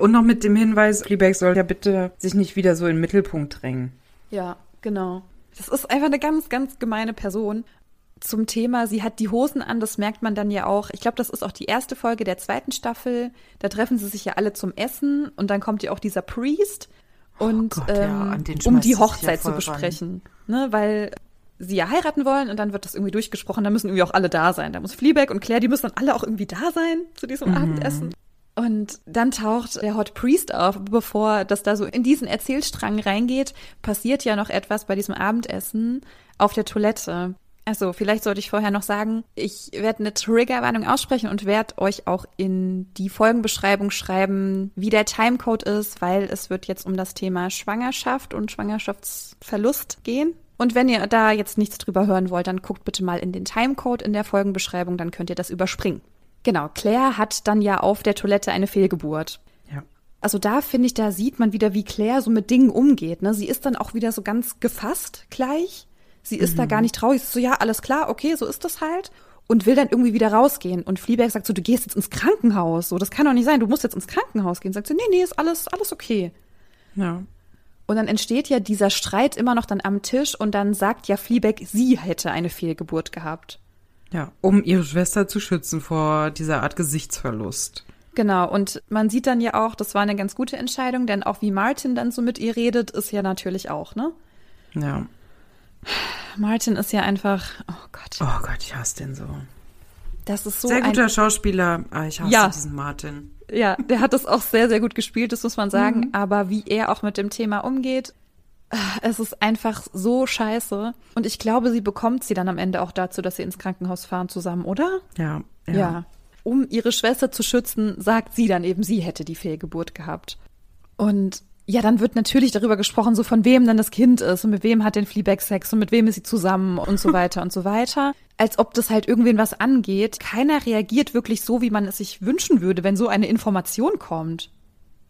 Und noch mit dem Hinweis, Fleabag soll ja bitte sich nicht wieder so in den Mittelpunkt drängen. Ja, genau. Das ist einfach eine ganz, ganz gemeine Person. Zum Thema, sie hat die Hosen an, das merkt man dann ja auch. Ich glaube, das ist auch die erste Folge der zweiten Staffel. Da treffen sie sich ja alle zum Essen und dann kommt ja auch dieser Priest und oh Gott, ähm, ja, um die Hochzeit ja zu besprechen. Ne, weil sie ja heiraten wollen und dann wird das irgendwie durchgesprochen, da müssen irgendwie auch alle da sein. Da muss Fleabag und Claire, die müssen dann alle auch irgendwie da sein zu diesem mhm. Abendessen. Und dann taucht der Hot Priest auf. Bevor das da so in diesen Erzählstrang reingeht, passiert ja noch etwas bei diesem Abendessen auf der Toilette. Also, vielleicht sollte ich vorher noch sagen, ich werde eine Triggerwarnung aussprechen und werde euch auch in die Folgenbeschreibung schreiben, wie der Timecode ist, weil es wird jetzt um das Thema Schwangerschaft und Schwangerschaftsverlust gehen. Und wenn ihr da jetzt nichts drüber hören wollt, dann guckt bitte mal in den Timecode in der Folgenbeschreibung, dann könnt ihr das überspringen. Genau, Claire hat dann ja auf der Toilette eine Fehlgeburt. Ja. Also da finde ich, da sieht man wieder, wie Claire so mit Dingen umgeht. Ne? Sie ist dann auch wieder so ganz gefasst gleich. Sie ist mhm. da gar nicht traurig. Sie ist so, ja, alles klar, okay, so ist das halt. Und will dann irgendwie wieder rausgehen. Und Fleabag sagt so, du gehst jetzt ins Krankenhaus. So, das kann doch nicht sein. Du musst jetzt ins Krankenhaus gehen. Sagt sie, nee, nee, ist alles, alles okay. Ja. Und dann entsteht ja dieser Streit immer noch dann am Tisch und dann sagt ja Fleabag, sie hätte eine Fehlgeburt gehabt. Ja, um ihre Schwester zu schützen vor dieser Art Gesichtsverlust. Genau, und man sieht dann ja auch, das war eine ganz gute Entscheidung, denn auch wie Martin dann so mit ihr redet, ist ja natürlich auch, ne? Ja. Martin ist ja einfach, oh Gott. Oh Gott, ich hasse den so. Das ist so sehr guter ein, Schauspieler, aber ich hasse ja, diesen Martin. Ja, der hat das auch sehr, sehr gut gespielt, das muss man sagen. Mhm. Aber wie er auch mit dem Thema umgeht, es ist einfach so scheiße. Und ich glaube, sie bekommt sie dann am Ende auch dazu, dass sie ins Krankenhaus fahren zusammen, oder? Ja. Ja. ja. Um ihre Schwester zu schützen, sagt sie dann eben, sie hätte die Fehlgeburt gehabt. Und ja, dann wird natürlich darüber gesprochen, so von wem dann das Kind ist und mit wem hat den Fleabag Sex und mit wem ist sie zusammen und so *laughs* weiter und so weiter. Als ob das halt irgendwen was angeht. Keiner reagiert wirklich so, wie man es sich wünschen würde, wenn so eine Information kommt.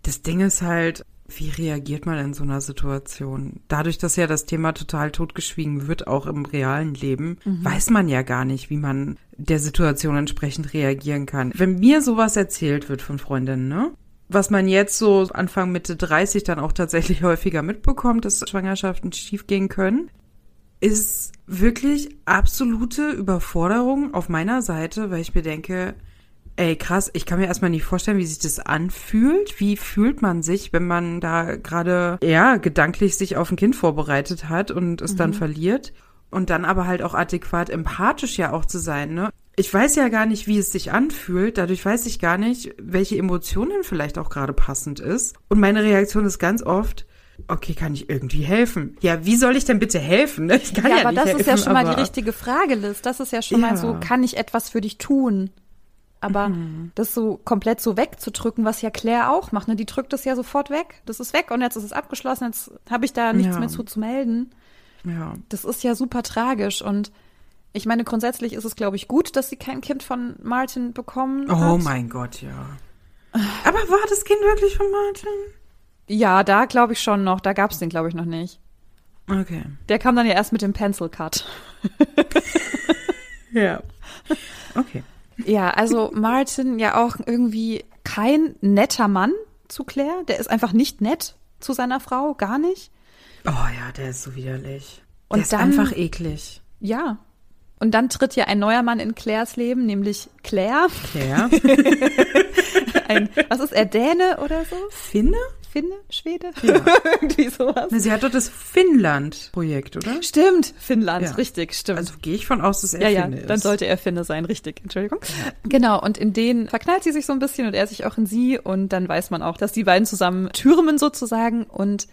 Das Ding ist halt, Wie reagiert man in so einer Situation? Dadurch, dass ja das Thema total totgeschwiegen wird, auch im realen Leben, mhm. weiß man ja gar nicht, wie man der Situation entsprechend reagieren kann. Wenn mir sowas erzählt wird von Freundinnen, ne? Was man jetzt so Anfang Mitte 30 dann auch tatsächlich *laughs* häufiger mitbekommt, dass Schwangerschaften schiefgehen können, ist wirklich absolute Überforderung auf meiner Seite, weil ich mir denke, Ey, krass, ich kann mir erstmal nicht vorstellen, wie sich das anfühlt. Wie fühlt man sich, wenn man da gerade, ja, gedanklich sich auf ein Kind vorbereitet hat und es mhm. dann verliert? Und dann aber halt auch adäquat empathisch ja auch zu sein, ne? Ich weiß ja gar nicht, wie es sich anfühlt. Dadurch weiß ich gar nicht, welche Emotionen vielleicht auch gerade passend ist. Und meine Reaktion ist ganz oft, okay, kann ich irgendwie helfen? Ja, wie soll ich denn bitte helfen? Ich kann ja, ja aber das helfen, ist ja schon mal die richtige Frage, Liz. Das ist ja schon ja. mal so, kann ich etwas für dich tun? Aber mhm. das so komplett so wegzudrücken, was ja Claire auch macht, ne? Die drückt das ja sofort weg. Das ist weg und jetzt ist es abgeschlossen, jetzt habe ich da nichts ja. mehr zu, zu melden. Ja. Das ist ja super tragisch und ich meine, grundsätzlich ist es, glaube ich, gut, dass sie kein Kind von Martin bekommen oh hat. Oh mein Gott, ja. Aber war das Kind wirklich von Martin? Ja, da glaube ich schon noch. Da gab es den, glaube ich, noch nicht. Okay. Der kam dann ja erst mit dem Pencil Cut. *laughs* ja. Okay. Ja, also Martin ja auch irgendwie kein netter Mann zu Claire. Der ist einfach nicht nett zu seiner Frau, gar nicht. Oh ja, der ist so widerlich. Der Und ist dann, einfach eklig. Ja. Und dann tritt ja ein neuer Mann in Claires Leben, nämlich Claire. Claire. *laughs* ein, was ist er, Däne oder so? Finne? Finne, Schwede? Ja. *laughs* Irgendwie sowas. Sie hat doch das Finnland-Projekt, oder? Stimmt, Finnland, ja. richtig, stimmt. Also gehe ich von aus, dass er ja, Finne ja, ist. Dann sollte er Finne sein, richtig, Entschuldigung. Ja. Genau, und in denen verknallt sie sich so ein bisschen und er sich auch in sie und dann weiß man auch, dass die beiden zusammen türmen sozusagen und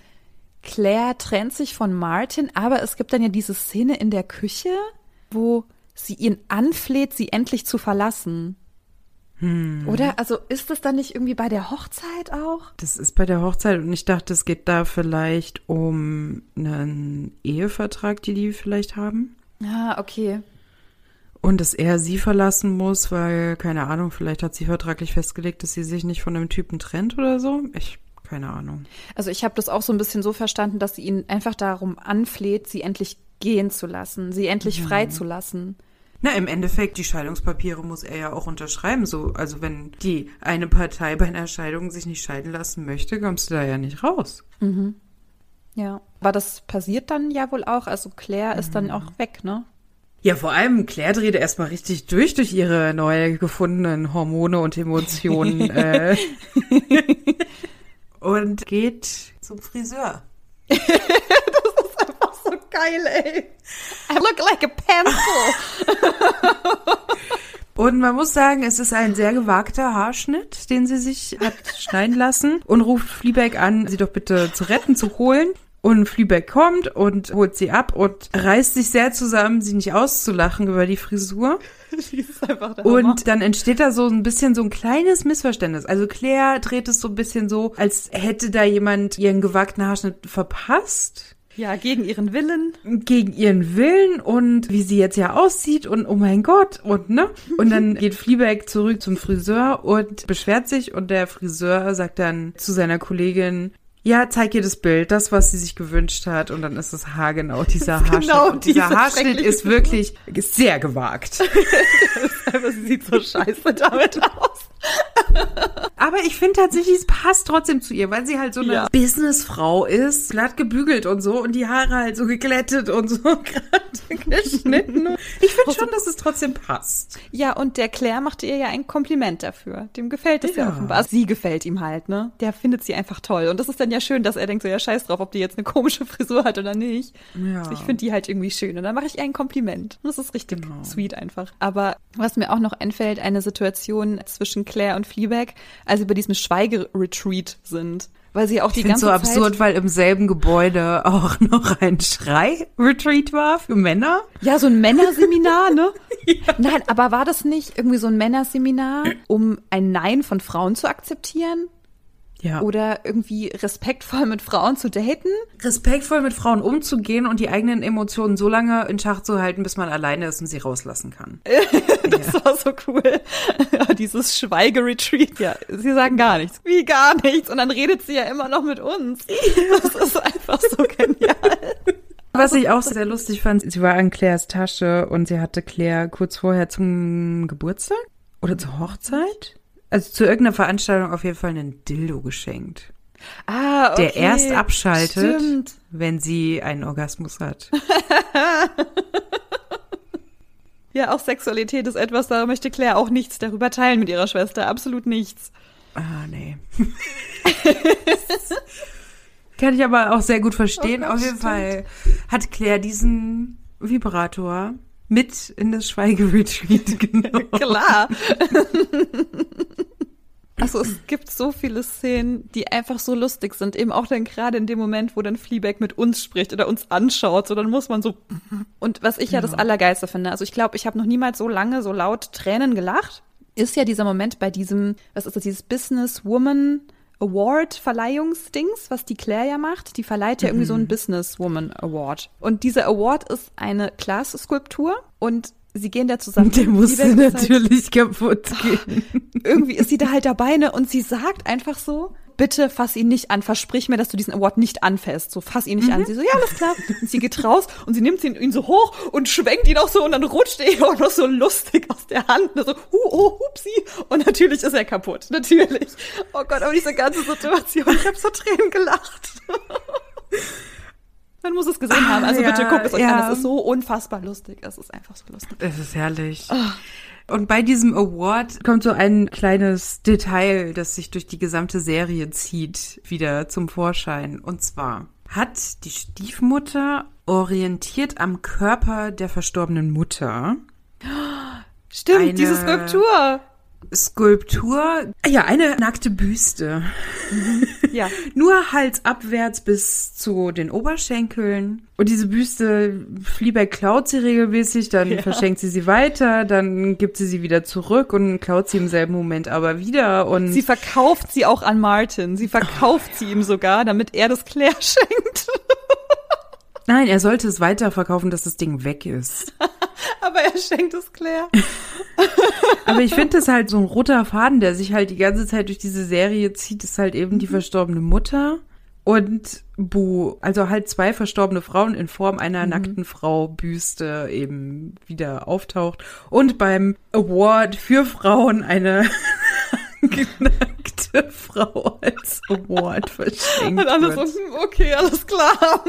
Claire trennt sich von Martin, aber es gibt dann ja diese Szene in der Küche, wo sie ihn anfleht, sie endlich zu verlassen. Hm. Oder? Also ist das dann nicht irgendwie bei der Hochzeit auch? Das ist bei der Hochzeit und ich dachte, es geht da vielleicht um einen Ehevertrag, die die vielleicht haben. Ah, okay. Und dass er sie verlassen muss, weil, keine Ahnung, vielleicht hat sie vertraglich festgelegt, dass sie sich nicht von einem Typen trennt oder so. Ich, keine Ahnung. Also ich habe das auch so ein bisschen so verstanden, dass sie ihn einfach darum anfleht, sie endlich gehen zu lassen, sie endlich mhm. freizulassen. Na, im Endeffekt, die Scheidungspapiere muss er ja auch unterschreiben. So, also wenn die eine Partei bei einer Scheidung sich nicht scheiden lassen möchte, kommst du da ja nicht raus. Mhm. Ja. Aber das passiert dann ja wohl auch. Also Claire mhm. ist dann mhm. auch weg, ne? Ja, vor allem Claire dreht erstmal richtig durch durch ihre neu gefundenen Hormone und Emotionen *laughs* äh, *laughs* und geht zum Friseur. *laughs* geil, ey. I look like a pencil. *laughs* Und man muss sagen, es ist ein sehr gewagter Haarschnitt, den sie sich hat schneiden lassen und ruft Fleabag an, sie doch bitte zu retten, zu holen. Und Fleabag kommt und holt sie ab und reißt sich sehr zusammen, sie nicht auszulachen über die Frisur. Und dann entsteht da so ein bisschen so ein kleines Missverständnis. Also Claire dreht es so ein bisschen so, als hätte da jemand ihren gewagten Haarschnitt verpasst. Ja, gegen ihren Willen. Gegen ihren Willen und wie sie jetzt ja aussieht und oh mein Gott und ne? Und dann *laughs* geht Fleabag zurück zum Friseur und beschwert sich und der Friseur sagt dann zu seiner Kollegin, ja, zeig ihr das Bild, das, was sie sich gewünscht hat. Und dann ist es haargenau, *laughs* dieser Haarschnitt. Genau, und dieser Haarschnitt ist wirklich sehr gewagt. *laughs* sie sieht so *laughs* scheiße damit aus. Aber ich finde tatsächlich, es passt trotzdem zu ihr, weil sie halt so eine ja. Businessfrau ist, glatt gebügelt und so und die Haare halt so geglättet und so gerade geschnitten. Ich finde schon, dass es trotzdem passt. Ja, und der Claire machte ihr ja ein Kompliment dafür. Dem gefällt es ja. ja offenbar. Sie gefällt ihm halt, ne? Der findet sie einfach toll. Und das ist dann ja schön, dass er denkt so, ja, scheiß drauf, ob die jetzt eine komische Frisur hat oder nicht. Ja. Also ich finde die halt irgendwie schön. Und dann mache ich ihr ein Kompliment. Das ist richtig genau. sweet einfach. Aber was mir auch noch einfällt, eine Situation zwischen Claire und Fleabag, als sie bei diesem Schweigeretreat sind. Weil sie auch die ich ganze so Zeit absurd, weil im selben Gebäude auch *laughs* noch ein Schrei-Retreat war für Männer. Ja, so ein Männerseminar, ne? *laughs* ja. Nein, aber war das nicht irgendwie so ein Männerseminar, um ein Nein von Frauen zu akzeptieren? Ja. Oder irgendwie respektvoll mit Frauen zu daten. Respektvoll mit Frauen umzugehen und die eigenen Emotionen so lange in Schach zu halten, bis man alleine ist und sie rauslassen kann. *laughs* Das war so cool. Ja, dieses Schweigeretreat. Ja, sie sagen gar nichts. Wie gar nichts. Und dann redet sie ja immer noch mit uns. Das ist einfach so genial. Was ich auch sehr lustig fand, sie war an Claires Tasche und sie hatte Claire kurz vorher zum Geburtstag oder zur Hochzeit, also zu irgendeiner Veranstaltung auf jeden Fall einen Dildo geschenkt, Ah, okay. der erst abschaltet, Stimmt. wenn sie einen Orgasmus hat. *laughs* Ja, auch Sexualität ist etwas, da möchte Claire auch nichts darüber teilen mit ihrer Schwester. Absolut nichts. Ah, nee. *laughs* Kann ich aber auch sehr gut verstehen. Oh Auf jeden stimmt. Fall hat Claire diesen Vibrator mit in das Schweigeretreat *laughs* genommen. Klar. Also es gibt so viele Szenen, die einfach so lustig sind. Eben auch dann gerade in dem Moment, wo dann Fleabag mit uns spricht oder uns anschaut, so dann muss man so. *laughs* Und was ich ja, das Allergeilste finde, also ich glaube, ich habe noch niemals so lange so laut Tränen gelacht, ist ja dieser Moment bei diesem, was ist das, dieses Businesswoman Award Verleihungsdings, was die Claire ja macht. Die verleiht ja irgendwie so einen Businesswoman Award. Und dieser Award ist eine Glasskulptur und sie gehen da zusammen. Der musste halt- natürlich kaputt gehen. irgendwie ist sie da halt dabei, ne? Und sie sagt einfach so, bitte fass ihn nicht an, versprich mir, dass du diesen Award nicht anfährst. So, fass ihn nicht an. Sie so, ja, alles klar. Und sie geht raus und sie nimmt ihn, ihn so hoch und schwenkt ihn auch so und dann rutscht er auch noch so lustig aus der Hand. Und so, hu, oh, hupsi. Und natürlich ist er kaputt. Natürlich. Oh Gott, aber diese ganze Situation, ich habe so Tränen gelacht. Man muss es gesehen haben. Also Ah, bitte ja, guckt es euch ja. an. Es ist so unfassbar lustig. Es ist einfach so lustig. Es ist herrlich. Und bei diesem Award kommt so ein kleines Detail, das sich durch die gesamte Serie zieht, wieder zum Vorschein. Und zwar hat die Stiefmutter orientiert am Körper der verstorbenen Mutter *gasps* Stimmt, Eine- diese Skulptur. Skulptur, ja, eine nackte Büste. Ja. *laughs* Nur Hals abwärts bis zu den Oberschenkeln. Und diese Büste, Fleabag klaut sie regelmäßig, dann Ja. verschenkt sie sie weiter, dann gibt sie sie wieder zurück und klaut sie im selben Moment aber wieder. Und Sie verkauft sie auch an Martin. Sie verkauft sie ihm sogar, damit er das Claire *laughs* schenkt. Nein, er sollte es weiterverkaufen, dass das Ding weg ist. *laughs* Aber er schenkt es Claire. *laughs* Aber ich finde *laughs* das halt so ein roter Faden, der sich halt die ganze Zeit durch diese Serie zieht, ist halt eben die verstorbene Mutter und Bu. Also halt zwei verstorbene Frauen in Form einer nackten Frau Büste eben wieder auftaucht. Und beim Award für Frauen eine genackte *laughs* Frau als Award verschenkt Und alle so, wird. hm, okay, alles klar.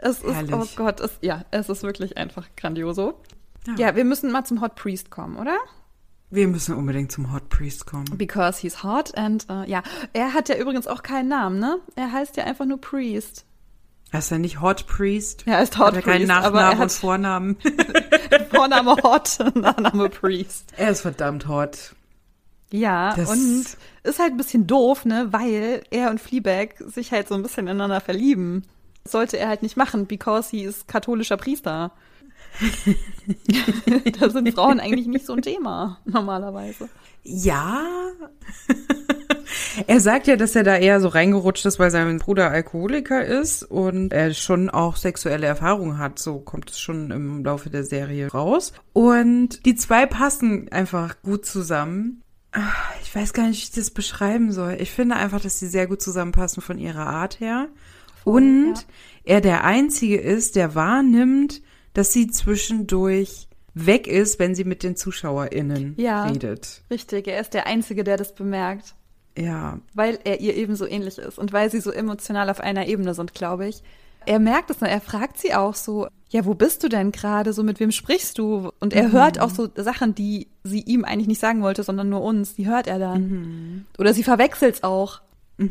Es ist, Herrlich. oh Gott, es, ja, es ist wirklich einfach grandioso. Ja. Ja, wir müssen mal zum Hot Priest kommen, oder? Wir müssen unbedingt zum Hot Priest kommen. Because he's hot and, äh, ja. Er hat ja übrigens auch keinen Namen, ne? Er heißt ja einfach nur Priest. Heißt er nicht Hot Priest? Ja, er ist Hat Hot er keinen Priest, aber Nachnamen er und hat Vornamen? *laughs* *laughs* Vorname Hot, Nachname Priest. er ist verdammt hot. Ja, Das- und ist halt ein bisschen doof, ne, weil er und Fleabag sich halt so ein bisschen ineinander verlieben. Das sollte er halt nicht machen, because he ist katholischer Priester. *laughs* da sind Frauen eigentlich nicht so ein Thema, normalerweise. Ja. er sagt ja, dass er da eher so reingerutscht ist, weil sein Bruder Alkoholiker ist und er schon auch sexuelle Erfahrungen hat. So kommt es schon im Laufe der Serie raus. Und die zwei passen einfach gut zusammen. Ich weiß gar nicht, wie ich das beschreiben soll. Ich finde einfach, dass sie sehr gut zusammenpassen von ihrer Art her. Und ja. er der Einzige ist, der wahrnimmt, dass sie zwischendurch weg ist, wenn sie mit den ZuschauerInnen Ja. redet. Richtig, er ist der Einzige, der das bemerkt, Ja, weil er ihr ebenso ähnlich ist und weil sie so emotional auf einer Ebene sind, glaube ich. Er merkt es, er fragt sie auch so, ja, wo bist du denn gerade? So, mit wem sprichst du? Und er hört auch so Sachen, die sie ihm eigentlich nicht sagen wollte, sondern nur uns. Die hört er dann. Oder sie verwechselt's auch.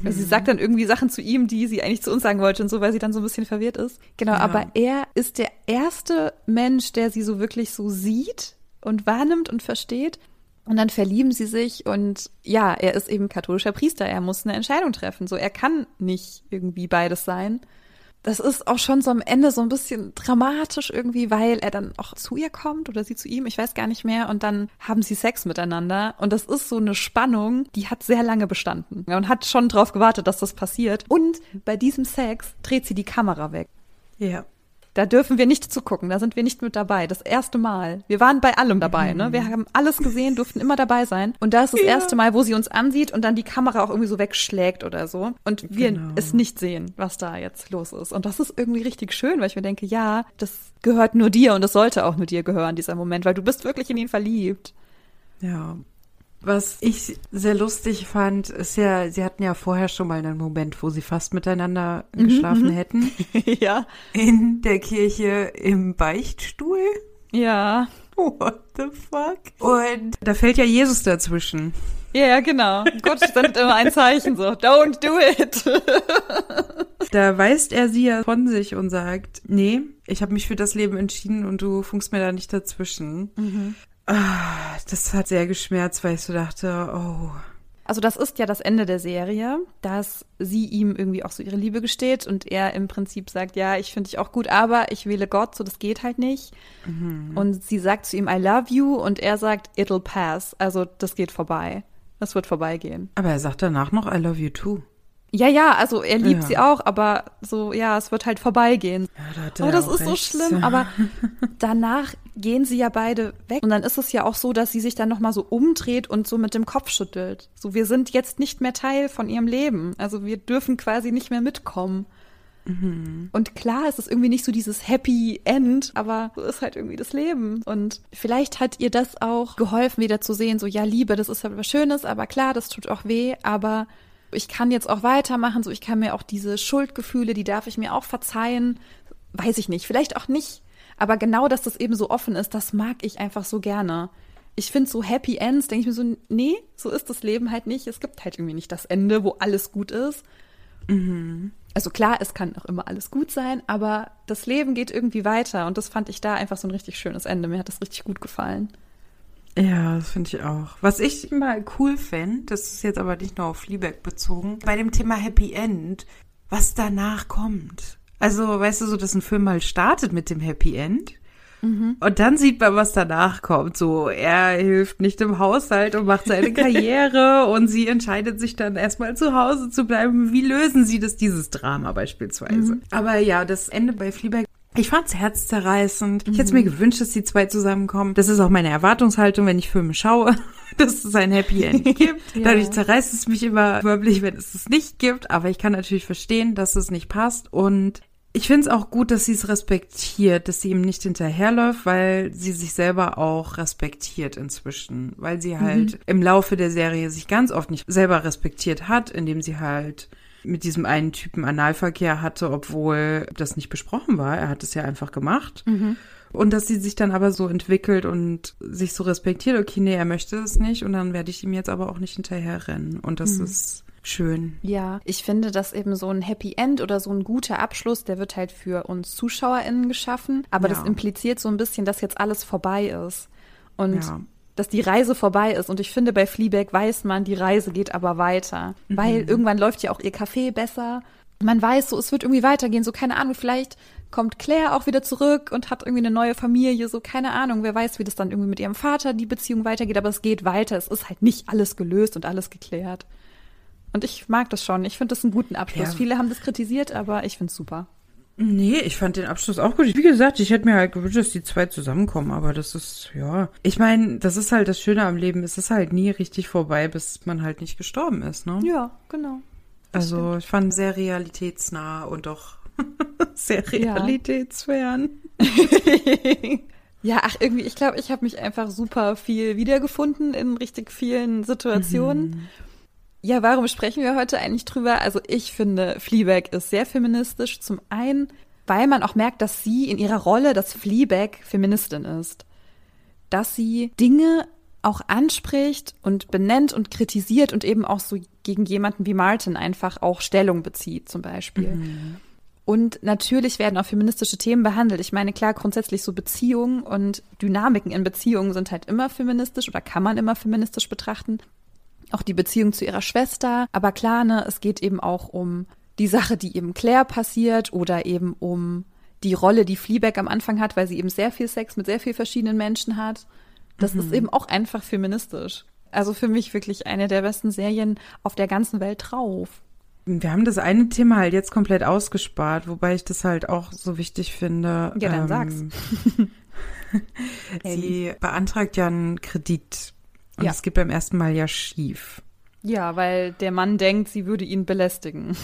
Also sie sagt dann irgendwie Sachen zu ihm, die sie eigentlich zu uns sagen wollte und so, weil sie dann so ein bisschen verwirrt ist. Genau, Ja. aber er ist der erste Mensch, der sie so wirklich so sieht und wahrnimmt und versteht. Und dann verlieben sie sich und ja, er ist eben katholischer Priester. Er muss eine Entscheidung treffen. So, er kann nicht irgendwie beides sein. Das ist auch schon so am Ende so ein bisschen dramatisch irgendwie, weil er dann auch zu ihr kommt oder sie zu ihm, ich weiß gar nicht mehr, und dann haben sie Sex miteinander. Und das ist so eine Spannung, die hat sehr lange bestanden und hat schon drauf gewartet, dass das passiert. Und bei diesem Sex dreht sie die Kamera weg. Ja. Da dürfen wir nicht zugucken, da sind wir nicht mit dabei. Das erste Mal. Wir waren bei allem dabei, ne? Wir haben alles gesehen, durften immer dabei sein. Und da ist das Ja. erste Mal, wo sie uns ansieht und dann die Kamera auch irgendwie so wegschlägt oder so. Und wir Genau. es nicht sehen, was da jetzt los ist. Und das ist irgendwie richtig schön, weil ich mir denke, ja, das gehört nur dir und es sollte auch nur dir gehören, dieser Moment, weil du bist wirklich in ihn verliebt. Ja. Was ich sehr lustig fand, ist ja, sie hatten ja vorher schon mal einen Moment, wo sie fast miteinander geschlafen hätten. *laughs* ja. In der Kirche im Beichtstuhl. Ja. What the fuck? Und da fällt ja Jesus dazwischen. Ja, ja, genau. Gott sendet immer ein Zeichen so, don't do it. *laughs* Da weist er sie ja von sich und sagt, nee, ich habe mich für das Leben entschieden und du funkst mir da nicht dazwischen. Ah, das hat sehr geschmerzt, weil ich so dachte, oh, Also das ist ja das Ende der Serie, dass sie ihm irgendwie auch so ihre Liebe gesteht und er im Prinzip sagt, ja, ich finde dich auch gut, aber ich wähle Gott, so das geht halt nicht. Und sie sagt zu ihm, I love you und er sagt, it'll pass, also das geht vorbei. Das wird vorbeigehen. aber er sagt danach noch, I love you too. Ja, ja, also er liebt Ja. sie auch, aber so, ja, es wird halt vorbeigehen. Ja, da Oh, das ist so schlimm, aber *laughs* danach gehen sie ja beide weg und dann ist es ja auch so, dass sie sich dann noch mal so umdreht und so mit dem Kopf schüttelt. So wir sind jetzt nicht mehr Teil von ihrem Leben. Also wir dürfen quasi nicht mehr mitkommen. Und klar, es ist irgendwie nicht so dieses Happy End, aber so ist halt irgendwie das Leben. Und vielleicht hat ihr das auch geholfen, wieder zu sehen, so ja, Liebe, das ist halt was Schönes, aber klar, das tut auch weh, aber ich kann jetzt auch weitermachen, so ich kann mir auch diese Schuldgefühle, die darf ich mir auch verzeihen. Weiß ich nicht, vielleicht auch nicht. Aber genau, dass das eben so offen ist, das mag ich einfach so gerne. Ich finde so Happy Ends, denke ich mir so, nee, so ist das Leben halt nicht. Es gibt halt irgendwie nicht das Ende, wo alles gut ist. Also klar, es kann auch immer alles gut sein, aber das Leben geht irgendwie weiter und das fand ich da einfach so ein richtig schönes Ende. Mir hat das richtig gut gefallen. Ja, das finde ich auch. Was ich mal cool fände, das ist jetzt aber nicht nur auf Fleabag bezogen, bei dem Thema Happy End, was danach kommt. Also, weißt du, so, dass ein Film mal startet mit dem Happy End. Und dann sieht man, was danach kommt. So, er hilft nicht im Haushalt und macht seine *laughs* Karriere und sie entscheidet sich dann erstmal zu Hause zu bleiben. Wie lösen sie das, dieses Drama beispielsweise? Aber ja, das Ende bei Fleabag ich fand's herzzerreißend. Ich hätte mir gewünscht, dass die zwei zusammenkommen. Das ist auch meine Erwartungshaltung, wenn ich Filme schaue, *laughs* dass es ein Happy End *laughs* gibt. Ja. Dadurch zerreißt es mich immer förmlich, wenn es es nicht gibt. Aber ich kann natürlich verstehen, dass es nicht passt. Und ich finde es auch gut, dass sie es respektiert, dass sie ihm nicht hinterherläuft, weil sie sich selber auch respektiert inzwischen. Weil sie halt im Laufe der Serie sich ganz oft nicht selber respektiert hat, indem sie halt mit diesem einen Typen Analverkehr hatte, obwohl das nicht besprochen war. Er hat es ja einfach gemacht. Und dass sie sich dann aber so entwickelt und sich so respektiert, okay, nee, er möchte es nicht und dann werde ich ihm jetzt aber auch nicht hinterherrennen. Und das ist schön. Ja, ich finde, dass eben so ein Happy End oder so ein guter Abschluss, der wird halt für uns ZuschauerInnen geschaffen. Aber Ja. das impliziert so ein bisschen, dass jetzt alles vorbei ist. Und Ja. Dass die Reise vorbei ist. Und ich finde, bei Fleabag weiß man, die Reise geht aber weiter. Weil irgendwann läuft ja auch ihr Café besser. Man weiß so, es wird irgendwie weitergehen. So, keine Ahnung, vielleicht kommt Claire auch wieder zurück und hat irgendwie eine neue Familie. So, keine Ahnung, wer weiß, wie das dann irgendwie mit ihrem Vater die Beziehung weitergeht. Aber es geht weiter. Es ist halt nicht alles gelöst und alles geklärt. Und ich mag das schon. Ich finde das einen guten Abschluss. Ja. Viele haben das kritisiert, aber ich finde es super. Nee, ich fand den Abschluss auch gut. Wie gesagt, ich hätte mir halt gewünscht, dass die zwei zusammenkommen, aber das ist, ja. Ich meine, das ist halt das Schöne am Leben. Es ist halt nie richtig vorbei, bis man halt nicht gestorben ist, ne? Ja, genau. also, ich fand sehr realitätsnah und doch *laughs* sehr realitätsfern. *laughs* Ja, ach, irgendwie, ich glaube, ich habe mich einfach super viel wiedergefunden in richtig vielen Situationen. Ja, warum sprechen wir heute eigentlich drüber? Also ich finde, Fleabag ist sehr feministisch. Zum einen, weil man auch merkt, dass sie in ihrer Rolle, dass Fleabag Feministin ist. Dass sie Dinge auch anspricht und benennt und kritisiert und eben auch so gegen jemanden wie Martin einfach auch Stellung bezieht, zum Beispiel. Und natürlich werden auch feministische Themen behandelt. Ich meine, klar, grundsätzlich so Beziehungen und Dynamiken in Beziehungen sind halt immer feministisch oder kann man immer feministisch betrachten. Auch die Beziehung zu ihrer Schwester. Aber klar, ne, es geht eben auch um die Sache, die eben Claire passiert oder eben um die Rolle, die Fleabag am Anfang hat, weil sie eben sehr viel Sex mit sehr vielen verschiedenen Menschen hat. Das mhm. ist eben auch einfach feministisch. Also für mich wirklich eine der besten Serien auf der ganzen Welt drauf. Wir haben das eine Thema halt jetzt komplett ausgespart, wobei ich das halt auch so wichtig finde. Ja, dann ähm, sag's. *laughs* *laughs* sie beantragt ja einen Kredit. Und es geht beim ersten Mal ja schief. Ja, weil der Mann denkt, sie würde ihn belästigen.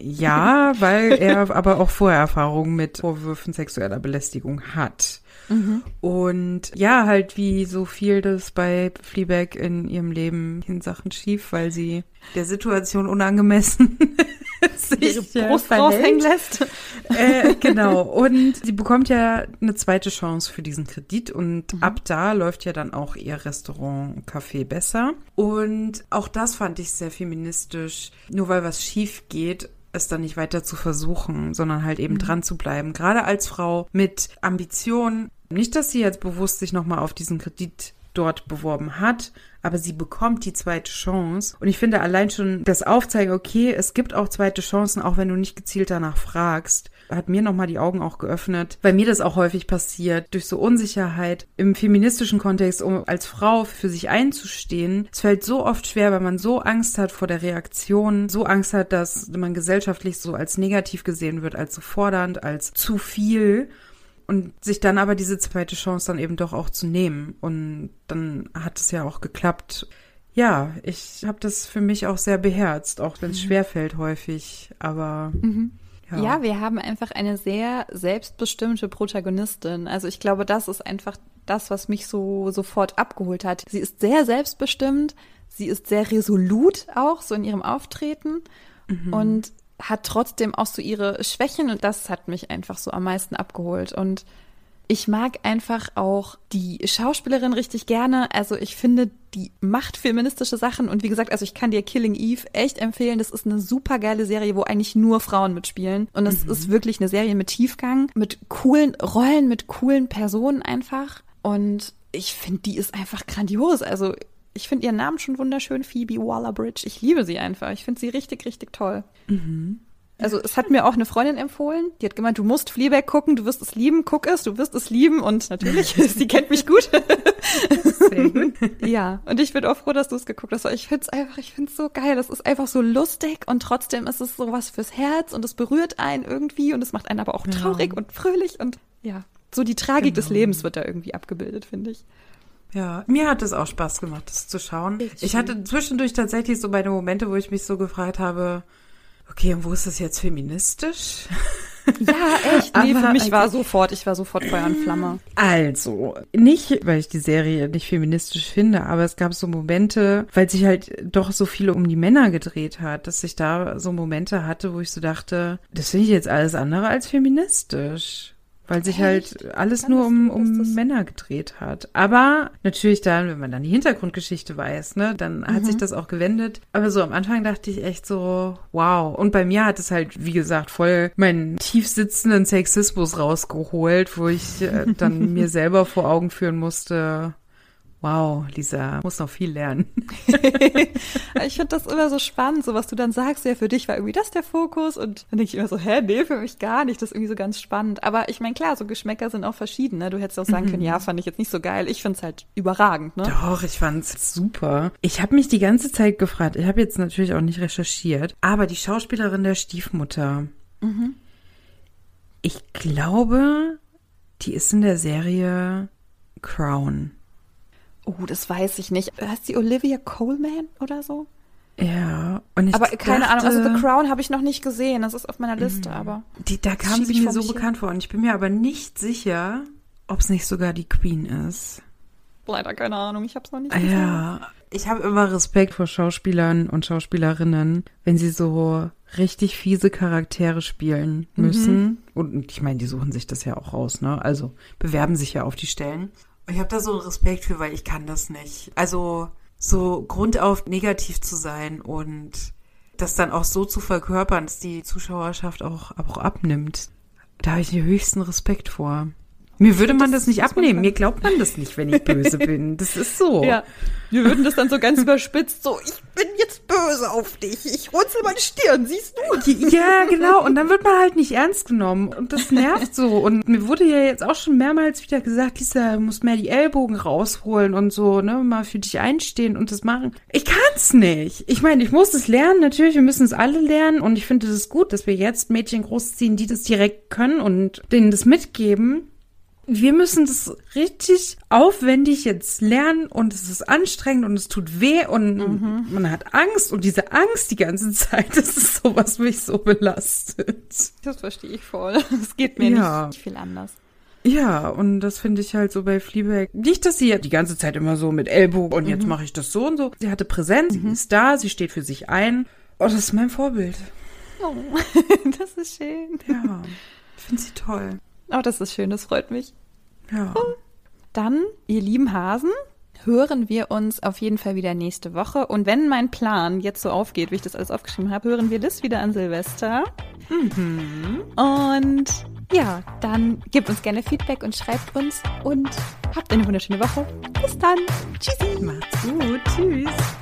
Ja, weil er *laughs* aber auch Vorerfahrungen mit Vorwürfen sexueller Belästigung hat. Mhm. Und ja, halt wie so viel das bei Fleabag in ihrem Leben in Sachen schief, weil sie der Situation unangemessen *laughs* *laughs* sich ihre Brust raushängen lässt. Äh, genau. Und sie bekommt ja eine zweite Chance für diesen Kredit und mhm. ab da läuft ja dann auch ihr Restaurant, Café besser. Und auch das fand ich sehr feministisch. Nur weil was schief geht, es dann nicht weiter zu versuchen, sondern halt eben mhm. dran zu bleiben. Gerade als Frau mit Ambition. Nicht, dass sie jetzt bewusst sich nochmal auf diesen Kredit dort beworben hat, aber sie bekommt die zweite Chance. Und ich finde allein schon das Aufzeigen, okay, es gibt auch zweite Chancen, auch wenn du nicht gezielt danach fragst, hat mir nochmal die Augen auch geöffnet, weil mir das auch häufig passiert, durch so Unsicherheit im feministischen Kontext, um als Frau für sich einzustehen. Es fällt so oft schwer, weil man so Angst hat vor der Reaktion, so Angst hat, dass man gesellschaftlich so als negativ gesehen wird, als so fordernd, als zu viel und sich dann aber diese zweite Chance dann eben doch auch zu nehmen. Und dann hat es ja auch geklappt. Ja, ich habe das für mich auch sehr beherzt, auch wenn es mhm. schwerfällt häufig. Aber mhm. ja. ja, wir haben einfach eine sehr selbstbestimmte Protagonistin. Also ich glaube, das ist einfach das, was mich so sofort abgeholt hat. Sie ist sehr selbstbestimmt, sie ist sehr resolut auch so in ihrem Auftreten. Mhm. Und hat trotzdem auch so ihre Schwächen und das hat mich einfach so am meisten abgeholt. Und ich mag einfach auch die Schauspielerin richtig gerne. Also ich finde, die macht feministische Sachen und wie gesagt, also ich kann dir Killing Eve echt empfehlen. Das ist eine super geile Serie, wo eigentlich nur Frauen mitspielen. Und es mhm. ist wirklich eine Serie mit Tiefgang, mit coolen Rollen, mit coolen Personen einfach. Und ich finde, die ist einfach grandios. Also ich finde ihren Namen schon wunderschön, Phoebe Waller-Bridge. Ich liebe sie einfach. Ich finde sie richtig, richtig toll. Mhm. Also es hat mir auch eine Freundin empfohlen, die hat gemeint, du musst Fleabag gucken, du wirst es lieben, guck es, du wirst es lieben und natürlich, *laughs* sie kennt mich gut. Sehr gut. *laughs* ja, und ich bin auch froh, dass du es geguckt hast. Ich finde es einfach, ich finde es so geil. Das ist einfach so lustig und trotzdem ist es so was fürs Herz und es berührt einen irgendwie und es macht einen aber auch traurig ja. und fröhlich und ja, so die Tragik genau. des Lebens wird da irgendwie abgebildet, finde ich. Ja, mir hat es auch Spaß gemacht, das zu schauen. Ich, ich hatte zwischendurch tatsächlich so meine Momente, wo ich mich so gefragt habe, okay, und wo ist das jetzt feministisch? Ja, echt. *laughs* Nee, für mich war sofort, ich war sofort Feuer und Flamme. Also, nicht, weil ich die Serie nicht feministisch finde, aber es gab so Momente, weil sich halt doch so viel um die Männer gedreht hat, dass ich da so Momente hatte, wo ich so dachte, das finde ich jetzt alles andere als feministisch. Weil sich halt Echt? alles Kann nur um, um Männer gedreht hat. Aber natürlich dann, wenn man dann die Hintergrundgeschichte weiß, ne, dann mhm. hat sich mhm. das auch gewendet. Aber so am Anfang dachte ich echt so, wow. Und bei mir hat es halt, wie gesagt, voll meinen tief sitzenden Sexismus rausgeholt, wo ich äh, dann *laughs* mir selber vor Augen führen musste, Wow, Lisa, muss noch viel lernen. *laughs* ich finde das immer so spannend, so was du dann sagst, ja, für dich war irgendwie das der Fokus und dann denke ich immer so, hä, nee, für mich gar nicht, das ist irgendwie so ganz spannend. Aber ich meine, klar, so Geschmäcker sind auch verschieden, ne? Du hättest auch sagen mhm. können, ja, fand ich jetzt nicht so geil. Ich finde es halt überragend, ne? Doch, ich fand's super. Ich habe mich die ganze Zeit gefragt, ich habe jetzt natürlich auch nicht recherchiert, aber die Schauspielerin der Stiefmutter, mhm. ich glaube, die ist in der Serie Crown. Oh, das weiß ich nicht. Heißt die Olivia Coleman oder so? Ja, und ich Aber keine dachte, Ahnung, also The Crown habe ich noch nicht gesehen. Das ist auf meiner Liste, mhm. aber. Die, da kam sie mir so bekannt vor und ich bin mir aber nicht sicher, ob es nicht sogar die Queen ist. Leider keine Ahnung, ich habe es noch nicht gesehen. Ja, ich habe immer Respekt vor Schauspielern und Schauspielerinnen, wenn sie so richtig fiese Charaktere spielen müssen. Mhm. Und ich meine, die suchen sich das ja auch raus, ne? Also bewerben sich ja auf die Stellen. Ich habe da so einen Respekt für, weil ich kann das nicht. Also so grundauf negativ zu sein und das dann auch so zu verkörpern, dass die Zuschauerschaft auch, auch abnimmt. Da habe ich den höchsten Respekt vor. Mir würde man das, das nicht abnehmen. Mir glaubt man das nicht, wenn ich böse *laughs* bin. Das ist so. Ja. Wir würden das dann so ganz *laughs* überspitzt, so, ich bin jetzt jetzt böse auf dich. Ich runzel meine Stirn, siehst du? Ja, genau. Und dann wird man halt nicht ernst genommen. Und das nervt so. Und mir wurde ja jetzt auch schon mehrmals wieder gesagt, Lisa, du musst mehr die Ellbogen rausholen und so, ne, mal für dich einstehen und das machen. Ich kann's nicht. Ich meine, ich muss es lernen. Natürlich, wir müssen es alle lernen. Und ich finde es gut, dass wir jetzt Mädchen großziehen, die das direkt können und denen das mitgeben wir müssen das richtig aufwendig jetzt lernen und es ist anstrengend und es tut weh und mhm. man hat Angst und diese Angst die ganze *laughs* Zeit, das ist so, was mich so belastet. Das verstehe ich voll. Es geht mir ja. nicht viel anders. Ja, und das finde ich halt so bei Fleabag. Nicht, dass sie ja die ganze Zeit immer so mit Ellbogen und mhm. jetzt mache ich das so und so. Sie hatte Präsenz, mhm. sie ist da, sie steht für sich ein. Oh, das ist mein Vorbild. Oh, *laughs* das ist schön. Ja, ich finde sie toll. Oh, das ist schön, das freut mich. Ja. Dann, ihr lieben Hasen, hören wir uns auf jeden Fall wieder nächste Woche. Und wenn mein Plan jetzt so aufgeht, wie ich das alles aufgeschrieben habe, hören wir Liz wieder an Silvester. Mhm. Und ja, dann gebt uns gerne Feedback und schreibt uns und habt eine wunderschöne Woche. Bis dann. Tschüssi. Macht's gut. Tschüss.